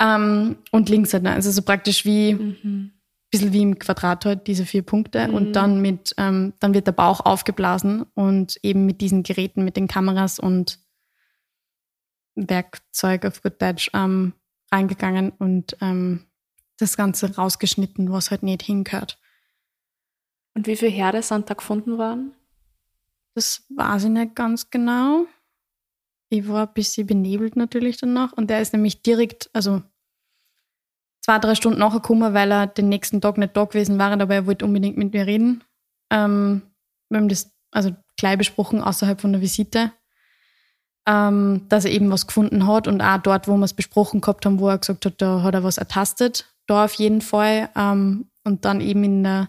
Ähm, und links halt, ne? also so praktisch wie, mhm. bisschen wie im Quadrat halt, diese vier Punkte. Mhm. Und dann mit, ähm, dann wird der Bauch aufgeblasen und eben mit diesen Geräten, mit den Kameras und Werkzeug auf gut Deutsch ähm, reingegangen und ähm, das Ganze rausgeschnitten, was halt nicht hingehört. Und wie viele Herde sind da gefunden worden? Das weiß ich nicht ganz genau. Ich war ein bisschen benebelt natürlich danach. Und der ist nämlich direkt, also zwei, drei Stunden nachher gekommen, weil er den nächsten Tag nicht da gewesen war, aber er wollte unbedingt mit mir reden. Ähm, wir haben das also gleich besprochen, außerhalb von der Visite, ähm, dass er eben was gefunden hat und auch dort, wo wir es besprochen gehabt haben, wo er gesagt hat, da hat er was ertastet, da auf jeden Fall. Ähm, und dann eben in der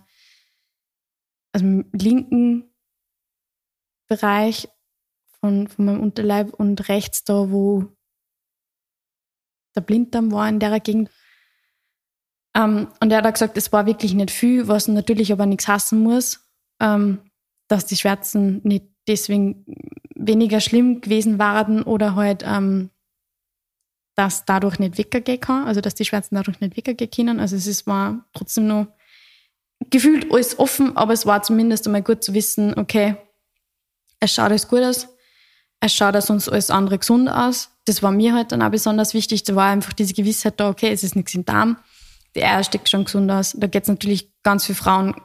also im linken Bereich von, von meinem Unterleib und rechts da, wo der Blinddarm war in der Gegend. Ähm, und er hat gesagt, es war wirklich nicht viel, was natürlich aber nichts hassen muss, ähm, dass die Schmerzen nicht deswegen weniger schlimm gewesen waren oder halt, ähm, dass dadurch nicht weggehen kann, also dass die Schmerzen dadurch nicht weggehen können. Also es ist, war trotzdem noch gefühlt alles offen, aber es war zumindest einmal gut zu wissen, okay, es schaut alles gut aus, es schaut auch sonst alles andere gesund aus. Das war mir halt dann auch besonders wichtig. Da war einfach diese Gewissheit da, okay, es ist nichts im Darm, die Eier steckt schon gesund aus. Da geht es natürlich ganz viele Frauen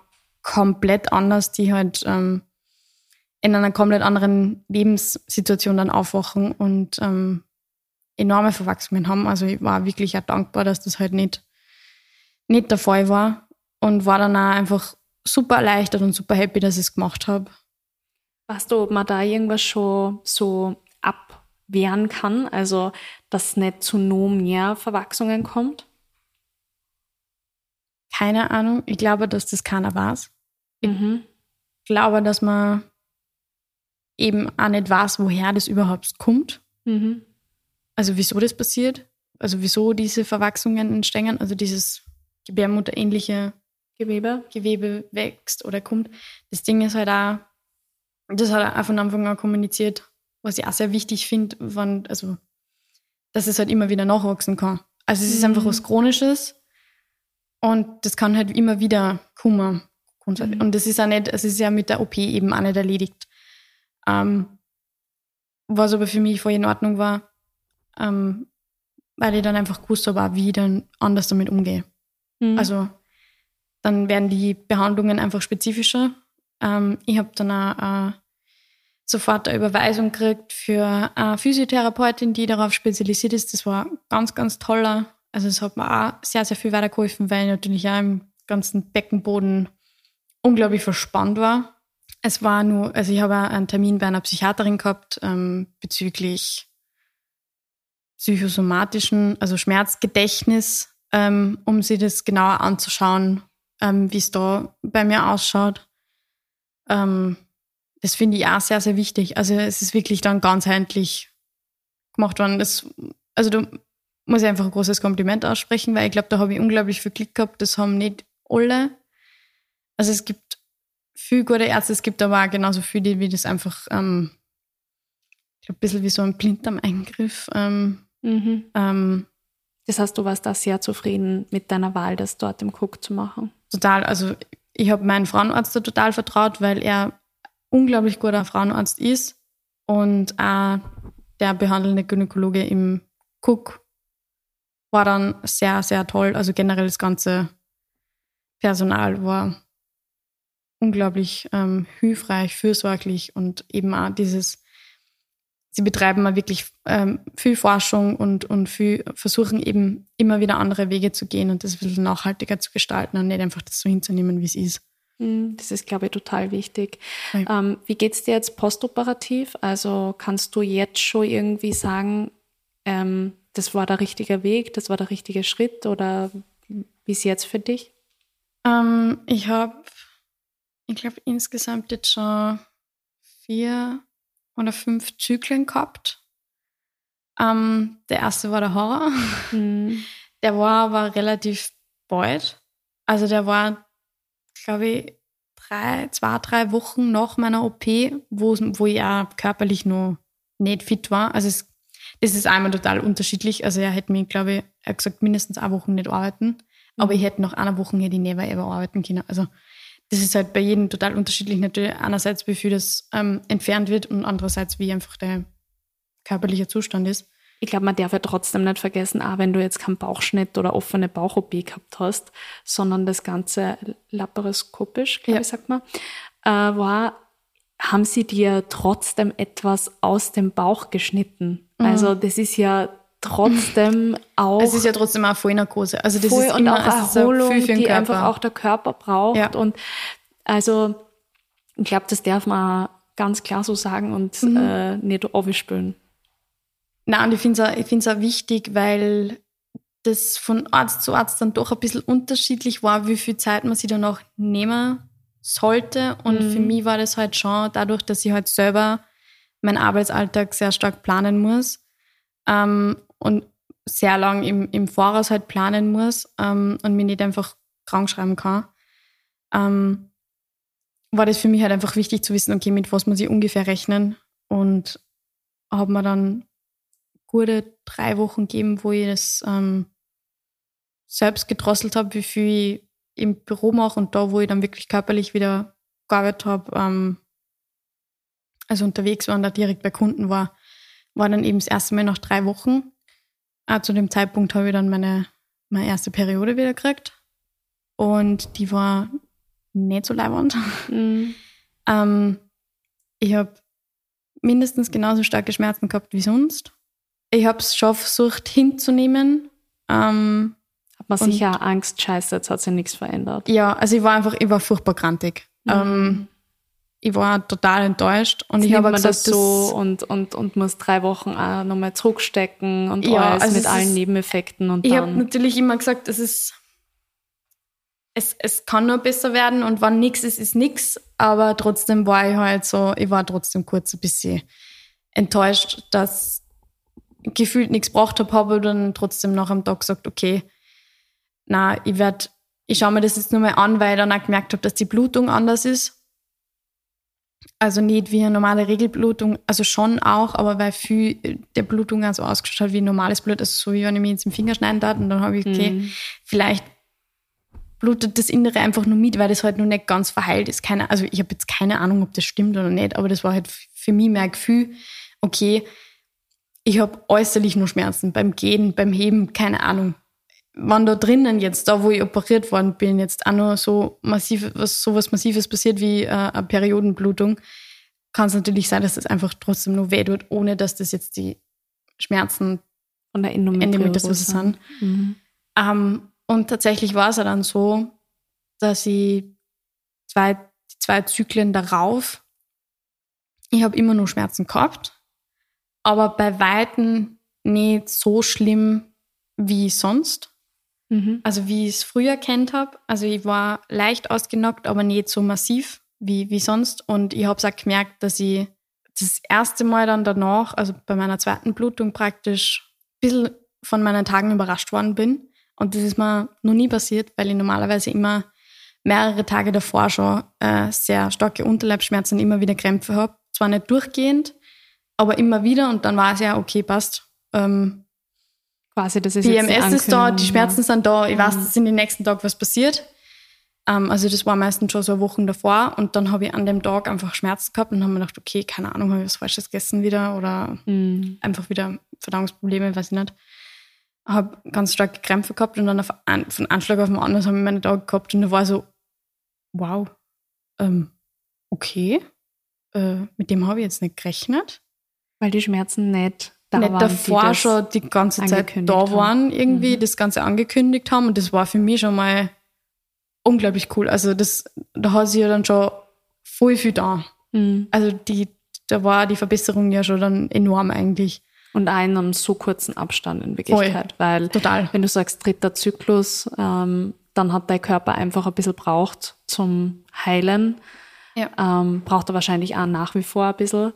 komplett anders, die halt ähm, in einer komplett anderen Lebenssituation dann aufwachen und ähm, enorme Verwachsungen haben. Also ich war wirklich auch dankbar, dass das halt nicht, nicht der Fall war und war dann auch einfach super erleichtert und super happy, dass ich es gemacht habe. Weißt du, ob man da irgendwas schon so abwehren kann, also dass es nicht zu noch mehr Verwachsungen kommt? Keine Ahnung. Ich glaube, dass das keiner weiß. Ich Mhm. glaube, dass man eben auch nicht weiß, woher das überhaupt kommt. Mhm. Also wieso das passiert. Also wieso diese Verwachsungen entstehen. Also dieses gebärmutterähnliche Gewebe. Gewebe wächst oder kommt. Das Ding ist halt auch, das hat er auch von Anfang an kommuniziert, was ich auch sehr wichtig finde, also, dass es halt immer wieder nachwachsen kann. Also es ist Mhm. einfach was Chronisches und das kann halt immer wieder kommen. Mhm. Und das ist auch nicht, es ist ja mit der OP eben auch nicht erledigt. Ähm, was aber für mich voll in Ordnung war, ähm, weil ich dann einfach gewusst habe, wie ich dann anders damit umgehe. Mhm. Also dann werden die Behandlungen einfach spezifischer. Ähm, ich habe dann auch äh, sofort eine Überweisung gekriegt für eine Physiotherapeutin, die darauf spezialisiert ist. Das war ganz, ganz toller. Also es hat mir auch sehr, sehr viel weitergeholfen, weil ich natürlich auch im ganzen Beckenboden unglaublich verspannt war. Es war nur, also ich habe einen Termin bei einer Psychiaterin gehabt ähm, bezüglich psychosomatischen, also Schmerzgedächtnis, ähm, um sich das genauer anzuschauen, ähm, wie es da bei mir ausschaut. Ähm, das finde ich auch sehr, sehr wichtig. Also es ist wirklich dann ganzheitlich gemacht worden. Das, also da muss ich einfach ein großes Kompliment aussprechen, weil ich glaube, da habe ich unglaublich viel Glück gehabt. Das haben nicht alle. Also es gibt viel gute Ärzte, es gibt aber auch genauso viele, wie das einfach, ähm, ich glaube, ein bisschen wie so ein Blinddarm-Eingriff. Ähm, Mhm. ähm, Das heißt, du warst da sehr zufrieden mit deiner Wahl, das dort im Cook zu machen. Total, also ich habe meinen Frauenarzt da total vertraut, weil er unglaublich guter Frauenarzt ist und auch der behandelnde Gynäkologe im Cook war dann sehr, sehr toll. Also generell das ganze Personal war unglaublich ähm, hilfreich, fürsorglich und eben auch dieses, sie betreiben mal wirklich ähm, viel Forschung und, und viel, versuchen eben immer wieder andere Wege zu gehen und das ein bisschen nachhaltiger zu gestalten und nicht einfach das so hinzunehmen, wie es ist. Mhm, Das ist, glaube ich, total wichtig. Ja. Ähm, wie geht's dir jetzt postoperativ? Also kannst du jetzt schon irgendwie sagen, ähm, das war der richtige Weg, das war der richtige Schritt oder wie ist jetzt für dich? Ähm, ich habe, ich glaube, insgesamt jetzt schon vier oder fünf Zyklen gehabt. Ähm, der erste war der Horror. Mhm. (laughs) Der war aber relativ bald. Also der war, glaube ich, drei, zwei, drei Wochen nach meiner OP, wo, wo ich auch körperlich noch nicht fit war. Also es, das ist einmal total unterschiedlich. Also er hätte mir, glaube ich, er hat gesagt, mindestens eine Woche nicht arbeiten. Aber ich hätte nach einer Woche hätte ich never ever arbeiten können. Also das ist halt bei jedem total unterschiedlich. Natürlich einerseits, wie viel das ähm, entfernt wird und andererseits, wie einfach der körperliche Zustand ist. Ich glaube, man darf ja trotzdem nicht vergessen, auch wenn du jetzt keinen Bauchschnitt oder offene Bauch-OP gehabt hast, sondern das Ganze laparoskopisch, glaube Ja. ich, sagt man, äh, war, haben sie dir trotzdem etwas aus dem Bauch geschnitten. Also das ist ja trotzdem auch Es ist ja trotzdem auch Vollnarkose. Also das voll ist und immer auch es ist auch Erholung, viel für den die einfach auch der Körper braucht. Ja. Und also ich glaube, das darf man ganz klar so sagen und Mhm. äh, nicht aufspülen. Nein, und ich finde es auch, ich find's auch wichtig, weil das von Arzt zu Arzt dann doch ein bisschen unterschiedlich war, wie viel Zeit man sich danach nehmen sollte. Und Mhm. für mich war das halt schon dadurch, dass ich halt selber meinen Arbeitsalltag sehr stark planen muss ähm, und sehr lang im, im Voraus halt planen muss ähm, und mir nicht einfach krank schreiben kann, ähm, war das für mich halt einfach wichtig zu wissen, okay, mit was muss ich ungefähr rechnen und habe mir dann gute drei Wochen gegeben, wo ich das ähm, selbst gedrosselt habe, wie viel ich im Büro mache und da, wo ich dann wirklich körperlich wieder gearbeitet habe, ähm, also unterwegs war und da direkt bei Kunden war, war dann eben das erste Mal nach drei Wochen. Äh, zu dem Zeitpunkt habe ich dann meine, meine erste Periode wieder gekriegt und die war nicht so leibend. Mhm. (laughs) Ähm, ich habe mindestens genauso starke Schmerzen gehabt wie sonst. Ich habe es schon versucht hinzunehmen. Ähm, Hat man sicher Angst, scheiße, jetzt hat sich nichts verändert. ja, also ich war einfach, ich war furchtbar krantig. Ähm, ich war total enttäuscht und ich habe gesagt, das so und, und, und muss drei Wochen auch nochmal zurückstecken und Ja, alles also mit allen ist- Nebeneffekten und ich habe natürlich immer gesagt, es ist, es, es kann nur besser werden und wenn nichts ist, ist nichts. Aber trotzdem war ich halt so, ich war trotzdem kurz ein bisschen enttäuscht, dass ich gefühlt nichts braucht habe, habe dann trotzdem nach einem Tag gesagt, okay, na, ich werde, ich schaue mir das jetzt nur mal an, weil ich dann auch gemerkt habe, dass die Blutung anders ist. Also nicht wie eine normale Regelblutung, also schon auch, aber weil viel der Blutung also ausgeschaut hat wie normales Blut, also so wie wenn ich mir jetzt den Finger schneiden darf und dann habe ich, okay, mhm. vielleicht blutet das Innere einfach nur mit, weil das halt noch nicht ganz verheilt ist. Keine, also ich habe jetzt keine Ahnung, ob das stimmt oder nicht, aber das war halt für mich mein Gefühl, okay, ich habe äußerlich nur Schmerzen beim Gehen, beim Heben, keine Ahnung. Wann da drinnen jetzt, da wo ich operiert worden bin, jetzt auch noch so massiv, was, so was Massives passiert wie äh, eine Periodenblutung, kann es natürlich sein, dass das einfach trotzdem nur weh tut, ohne dass das jetzt die Schmerzen von der Endometriose, sind. Mhm. Ähm, und tatsächlich war es ja dann so, dass ich zwei, zwei Zyklen darauf, ich habe immer nur Schmerzen gehabt, aber bei Weitem nicht so schlimm wie sonst. Mhm. Also wie ich es früher kennt habe. Also ich war leicht ausgenockt, aber nicht so massiv wie, wie sonst. Und ich habe auch gemerkt, dass ich das erste Mal dann danach, also bei meiner zweiten Blutung praktisch ein bisschen von meinen Tagen überrascht worden bin. Und das ist mir noch nie passiert, weil ich normalerweise immer mehrere Tage davor schon äh, sehr starke Unterleibsschmerzen immer wieder Krämpfe habe. Zwar nicht durchgehend, aber immer wieder. Und dann war es ja, okay, passt. Ähm, Quasi, das ist PMS ist da, die Schmerzen ja. sind da. Ich mhm. weiß, dass in den nächsten Tag was passiert. Ähm, also das war meistens schon so Wochen davor. Und dann habe ich an dem Tag einfach Schmerzen gehabt und habe mir gedacht, okay, keine Ahnung, habe ich was Falsches gegessen wieder oder mhm. einfach wieder Verdauungsprobleme, weiß ich nicht habe ganz starke Krämpfe gehabt und dann auf ein, von Anschlag auf den anderen habe ich meine Tage gehabt und da war so, wow, ähm, okay, äh, mit dem habe ich jetzt nicht gerechnet. Weil die Schmerzen nicht da nicht davor die schon die ganze Zeit da waren, irgendwie mhm. das Ganze angekündigt haben und das war für mich schon mal unglaublich cool. Also das, da hat sie ja dann schon voll viel da. Mhm. Also die, da war die Verbesserung ja schon dann enorm eigentlich. Und auch in einem so kurzen Abstand in Wirklichkeit. Voll. Weil Total. wenn du sagst dritter Zyklus, ähm, dann hat dein Körper einfach ein bisschen braucht zum Heilen. Ja. Ähm, braucht er wahrscheinlich auch nach wie vor ein bisschen.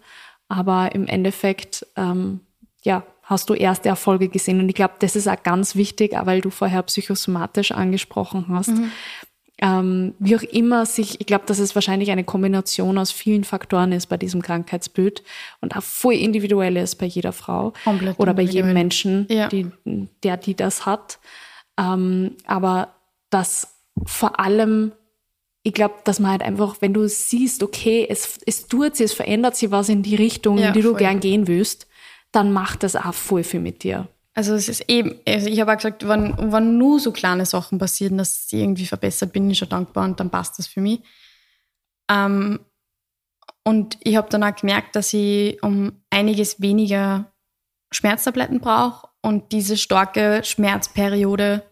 Aber im Endeffekt, ähm, ja, hast du erste Erfolge gesehen. Und ich glaube, das ist auch ganz wichtig, weil du vorher psychosomatisch angesprochen hast. Mhm ähm, wie auch immer sich, ich glaube, dass es wahrscheinlich eine Kombination aus vielen Faktoren ist bei diesem Krankheitsbild und auch voll individuell ist bei jeder Frau Komplett oder bei jedem Menschen, ja. die, der die das hat. Ähm, aber dass vor allem, ich glaube, dass man halt einfach, wenn du siehst, okay, es, es tut sich, es verändert sich was in die Richtung, ja, in die du gern gehen willst, dann macht das auch voll viel mit dir. Also es ist eben, also ich habe auch gesagt, wenn, wenn nur so kleine Sachen passieren, dass sie irgendwie verbessert, bin ich schon dankbar und dann passt das für mich. Ähm, und ich habe dann auch gemerkt, dass ich um einiges weniger Schmerztabletten brauche und diese starke Schmerzperiode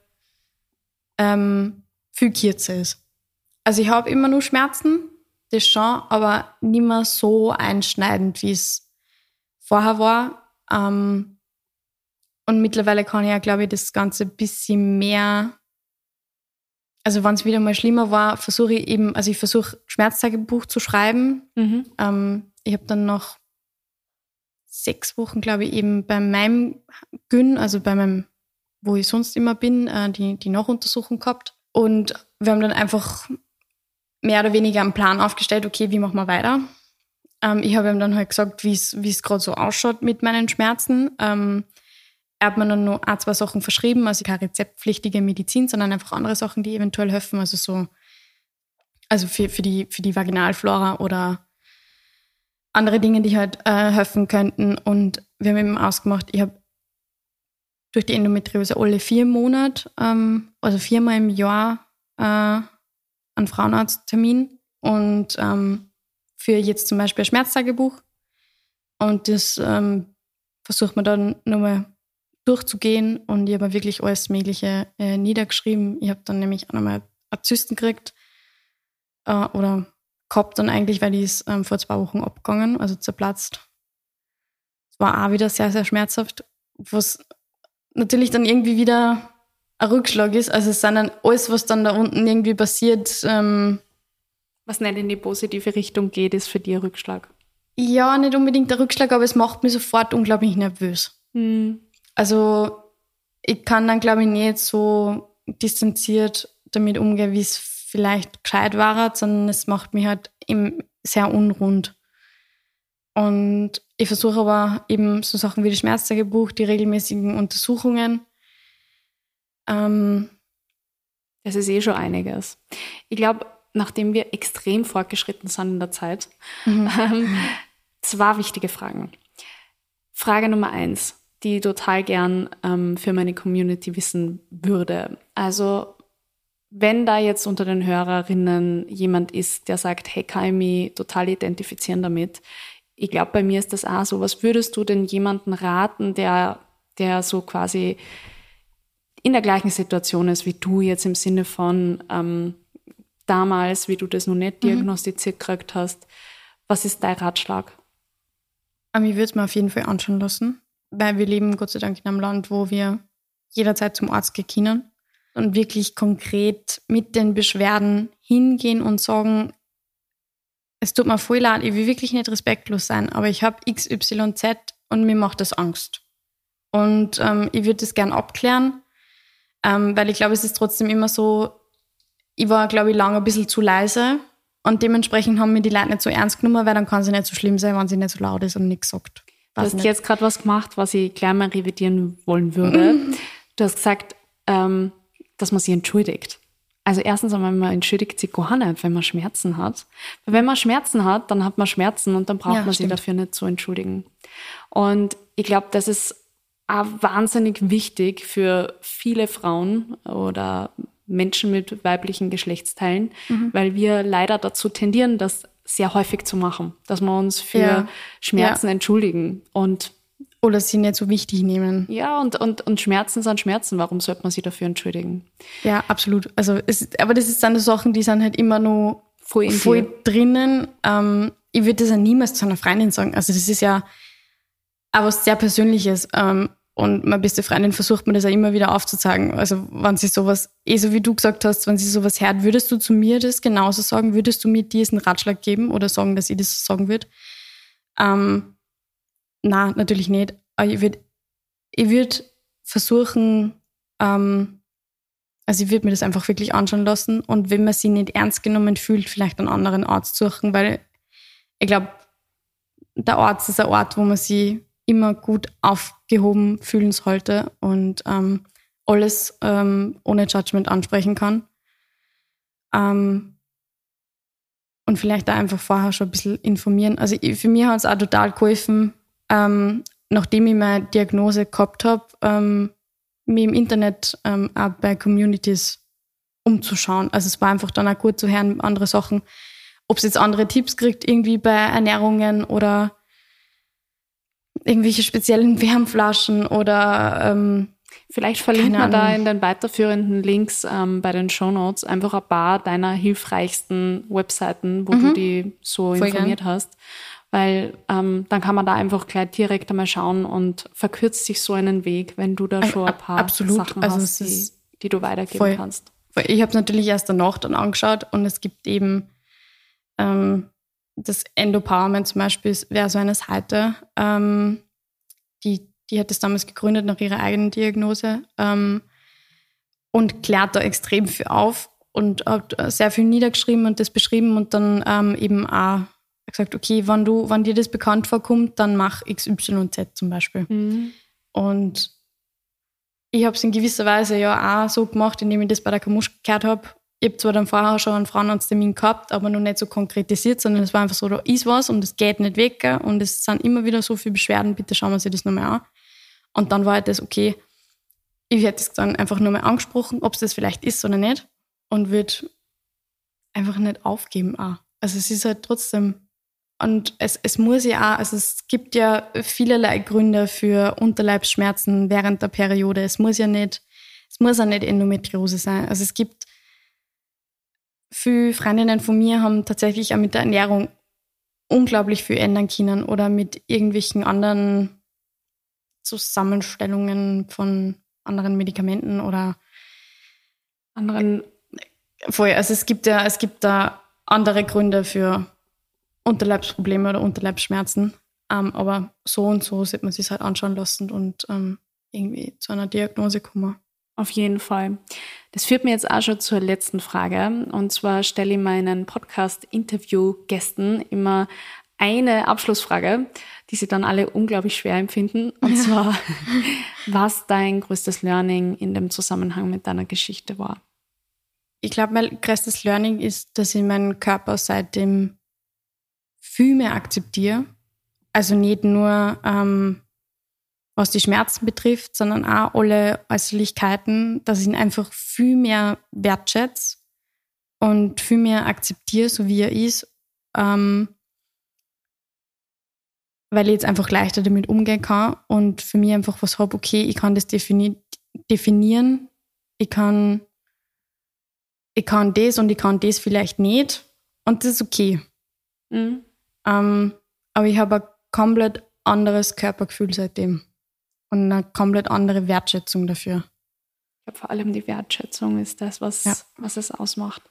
ähm, viel kürzer ist. Also ich habe immer nur Schmerzen, das schon, aber nicht mehr so einschneidend, wie es vorher war. Ähm, und mittlerweile kann ich ja, glaube ich, das Ganze ein bisschen mehr, also wenn es wieder mal schlimmer war, versuche ich eben, also ich versuche Schmerztagebuch zu schreiben. Mhm. Ähm, ich habe dann noch sechs Wochen, glaube ich, eben bei meinem Gyn, also bei meinem, wo ich sonst immer bin, äh, die, die Nachuntersuchung gehabt. Und wir haben dann einfach mehr oder weniger einen Plan aufgestellt, okay, wie machen wir weiter? Ähm, ich habe ihm dann halt gesagt, wie es gerade so ausschaut mit meinen Schmerzen. Ähm, er hat mir dann nur ein, zwei Sachen verschrieben, also keine rezeptpflichtige Medizin, sondern einfach andere Sachen, die eventuell helfen, also so, also für, für, die, für die Vaginalflora oder andere Dinge, die halt äh, helfen könnten. Und wir haben eben ausgemacht, ich habe durch die Endometriose alle vier Monate, ähm, also viermal im Jahr äh, einen Frauenarzttermin und ähm, für jetzt zum Beispiel ein Schmerztagebuch. Und das ähm, versucht man dann nochmal durchzugehen und ich habe wirklich alles Mögliche äh, niedergeschrieben. Ich habe dann nämlich auch nochmal Zysten gekriegt äh, oder gehabt dann eigentlich, weil die ist ähm, vor zwei Wochen abgegangen, also zerplatzt. Es war auch wieder sehr, sehr schmerzhaft, was natürlich dann irgendwie wieder ein Rückschlag ist. Also es sind dann alles, was dann da unten irgendwie passiert. Ähm, was nicht in die positive Richtung geht, ist für dich ein Rückschlag. Ja, nicht unbedingt der Rückschlag, aber es macht mich sofort unglaublich nervös. Mhm. Also ich kann dann, glaube ich, nicht so distanziert damit umgehen, wie es vielleicht gescheit war, sondern es macht mich halt eben sehr unrund. Und ich versuche aber eben so Sachen wie das Schmerztagebuch, die regelmäßigen Untersuchungen. Ähm, das ist eh schon einiges. Ich glaube, nachdem wir extrem fortgeschritten sind in der Zeit, mhm. (laughs) ähm, zwei wichtige Fragen. Frage Nummer eins, die ich total gern ähm, für meine Community wissen würde. Also, wenn da jetzt unter den Hörerinnen jemand ist, der sagt, hey, kann ich mich total identifizieren damit. Ich glaube, bei mir ist das auch so. Was würdest du denn jemanden raten, der, der so quasi in der gleichen Situation ist wie du jetzt im Sinne von ähm, damals, wie du das noch nicht mhm. diagnostiziert mhm. gekriegt hast? Was ist dein Ratschlag? Ich würde es mir auf jeden Fall anschauen lassen, weil wir leben Gott sei Dank in einem Land, wo wir jederzeit zum Arzt gehen können und wirklich konkret mit den Beschwerden hingehen und sagen, es tut mir voll leid, ich will wirklich nicht respektlos sein, aber ich habe XYZ und mir macht das Angst. Und ähm, ich würde das gern abklären, ähm, weil ich glaube, es ist trotzdem immer so, ich war, glaube ich, lange ein bisschen zu leise und dementsprechend haben mir die Leute nicht so ernst genommen, weil dann kann sie nicht so schlimm sein, wenn sie nicht so laut ist und nichts sagt. Du hast jetzt gerade was gemacht, was ich gleich mal revidieren wollen würde. (laughs) Du hast gesagt, ähm, dass man sich entschuldigt. Also erstens einmal, man entschuldigt sich gar nicht, wenn man Schmerzen hat. Weil wenn man Schmerzen hat, dann hat man Schmerzen und dann braucht ja, man stimmt. sich dafür nicht zu entschuldigen. Und ich glaube, das ist auch wahnsinnig wichtig für viele Frauen oder Menschen mit weiblichen Geschlechtsteilen, mhm. weil wir leider dazu tendieren, das sehr häufig zu machen, dass wir uns für ja. Schmerzen ja. entschuldigen und oder sie nicht so wichtig nehmen. Ja, und, und, und Schmerzen sind Schmerzen. Warum sollte man sie dafür entschuldigen? Ja, absolut. Also es, aber das ist dann Sachen, die sind halt immer nur voll, voll drinnen. Ähm, ich würde das ja niemals zu einer Freundin sagen. Also das ist ja auch was sehr Persönliches. Ähm, und meine beste Freundin versucht mir das auch immer wieder aufzuzeigen. Also, wenn sie sowas, eh so wie du gesagt hast, wenn sie sowas hört, würdest du zu mir das genauso sagen? Würdest du mir diesen Ratschlag geben oder sagen, dass ich das sagen würde? Ähm, na, natürlich nicht. Aber ich würde ich würd versuchen, ähm, also ich würde mir das einfach wirklich anschauen lassen und wenn man sie nicht ernst genommen fühlt, vielleicht einen anderen Arzt suchen, weil ich glaube, der Arzt ist ein Ort, wo man sie immer gut aufgehoben fühlen sollte und ähm, alles ähm, ohne Judgment ansprechen kann. Ähm, und vielleicht da einfach vorher schon ein bisschen informieren. Also ich, für mich hat es auch total geholfen, ähm, nachdem ich meine Diagnose gehabt habe, ähm, mich im Internet ähm, auch bei Communities umzuschauen. Also es war einfach dann auch gut zu hören, andere Sachen, ob es jetzt andere Tipps kriegt, irgendwie bei Ernährungen oder irgendwelche speziellen Wärmflaschen oder ähm, Vielleicht verlinkt man da in den weiterführenden Links ähm, bei den Show Notes einfach ein paar deiner hilfreichsten Webseiten, wo mhm. du die so Voll informiert gern. hast. Weil ähm, dann kann man da einfach gleich direkt einmal schauen und verkürzt sich so einen Weg, wenn du da schon ein paar Absolut. Sachen also hast, die, die, du weitergeben voll. kannst. Ich habe es natürlich erst danach dann angeschaut und es gibt eben ähm, das Endopowerment zum Beispiel wäre so eine Seite, ähm, die, die hat das damals gegründet nach ihrer eigenen Diagnose ähm, und klärt da extrem viel auf und hat sehr viel niedergeschrieben und das beschrieben und dann ähm, eben auch gesagt, okay, wenn du, wenn dir das bekannt vorkommt, dann mach XYZ zum Beispiel. Mhm. Und ich habe es in gewisser Weise ja auch so gemacht, indem ich das bei der Kamusch gehört habe ich habe zwar dann vorher schon einen Frauenarzttermin gehabt, aber noch nicht so konkretisiert, sondern es war einfach so, da ist was und es geht nicht weg und es sind immer wieder so viele Beschwerden, bitte schauen wir sich das nochmal an. Und dann war halt das, okay, ich hätte es dann einfach nur mal angesprochen, ob es das vielleicht ist oder nicht und würde einfach nicht aufgeben auch. Also es ist halt trotzdem, und es, es muss ja auch, also es gibt ja vielerlei Gründe für Unterleibsschmerzen während der Periode. Es muss ja nicht, es muss auch nicht Endometriose sein. Also es gibt Viele Freundinnen von mir haben tatsächlich auch mit der Ernährung unglaublich viel ändern können oder mit irgendwelchen anderen Zusammenstellungen von anderen Medikamenten oder anderen. Voll, also es gibt ja, es gibt da andere Gründe für Unterleibsprobleme oder Unterleibsschmerzen. Ähm, aber so und so sollte man sich halt anschauen lassen und ähm, irgendwie zu einer Diagnose kommen. Auf jeden Fall. Das führt mir jetzt auch schon zur letzten Frage. Und zwar stelle ich meinen Podcast-Interview-Gästen immer eine Abschlussfrage, die sie dann alle unglaublich schwer empfinden. Und zwar, (laughs) was dein größtes Learning in dem Zusammenhang mit deiner Geschichte war? Ich glaube, mein größtes Learning ist, dass ich meinen Körper seitdem viel mehr akzeptiere. Also nicht nur ähm, was die Schmerzen betrifft, sondern auch alle Äußerlichkeiten, dass ich ihn einfach viel mehr wertschätze und viel mehr akzeptiere, so wie er ist, ähm, weil ich jetzt einfach leichter damit umgehen kann und für mich einfach was habe, okay, ich kann das defini definieren, ich kann, ich kann das und ich kann das vielleicht nicht und das ist okay. Mhm. Ähm, aber ich habe ein komplett anderes Körpergefühl seitdem und eine komplett andere Wertschätzung dafür. Ich glaube, vor allem die Wertschätzung ist das, was, ja. was es ausmacht.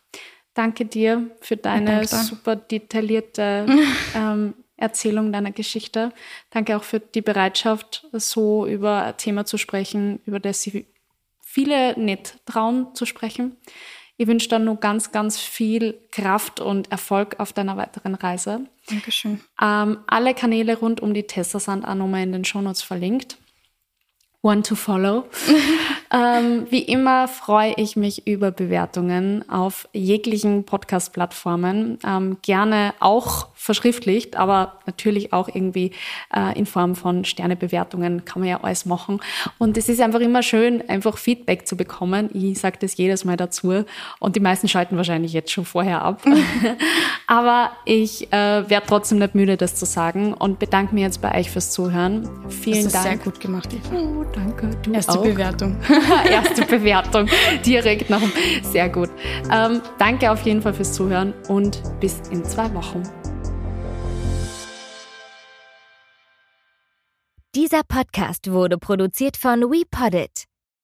Danke dir für deine super detaillierte (laughs) ähm, Erzählung deiner Geschichte. Danke auch für die Bereitschaft, so über ein Thema zu sprechen, über das sie viele nicht trauen zu sprechen. Ich wünsche dir nur ganz, ganz viel Kraft und Erfolg auf deiner weiteren Reise. Dankeschön. Ähm, alle Kanäle rund um die Tessa sind auch nochmal in den Shownotes verlinkt. One to follow. (laughs) ähm, wie immer freue ich mich über Bewertungen auf jeglichen Podcast-Plattformen. Ähm, gerne auch verschriftlicht, aber natürlich auch irgendwie äh, in Form von Sternebewertungen kann man ja alles machen. Und es ist einfach immer schön, einfach Feedback zu bekommen. Ich sage das jedes Mal dazu und die meisten schalten wahrscheinlich jetzt schon vorher ab. (laughs) aber ich äh, werde trotzdem nicht müde, das zu sagen und bedanke mich jetzt bei euch fürs Zuhören. Vielen das ist Dank. Sehr gut gemacht, Eva. Oh, danke. Du Erste auch. Bewertung. (laughs) (laughs) Erste Bewertung. Direkt nach dem. Sehr gut. Ähm, danke auf jeden Fall fürs Zuhören und bis in zwei Wochen. Dieser Podcast wurde produziert von WePoddit.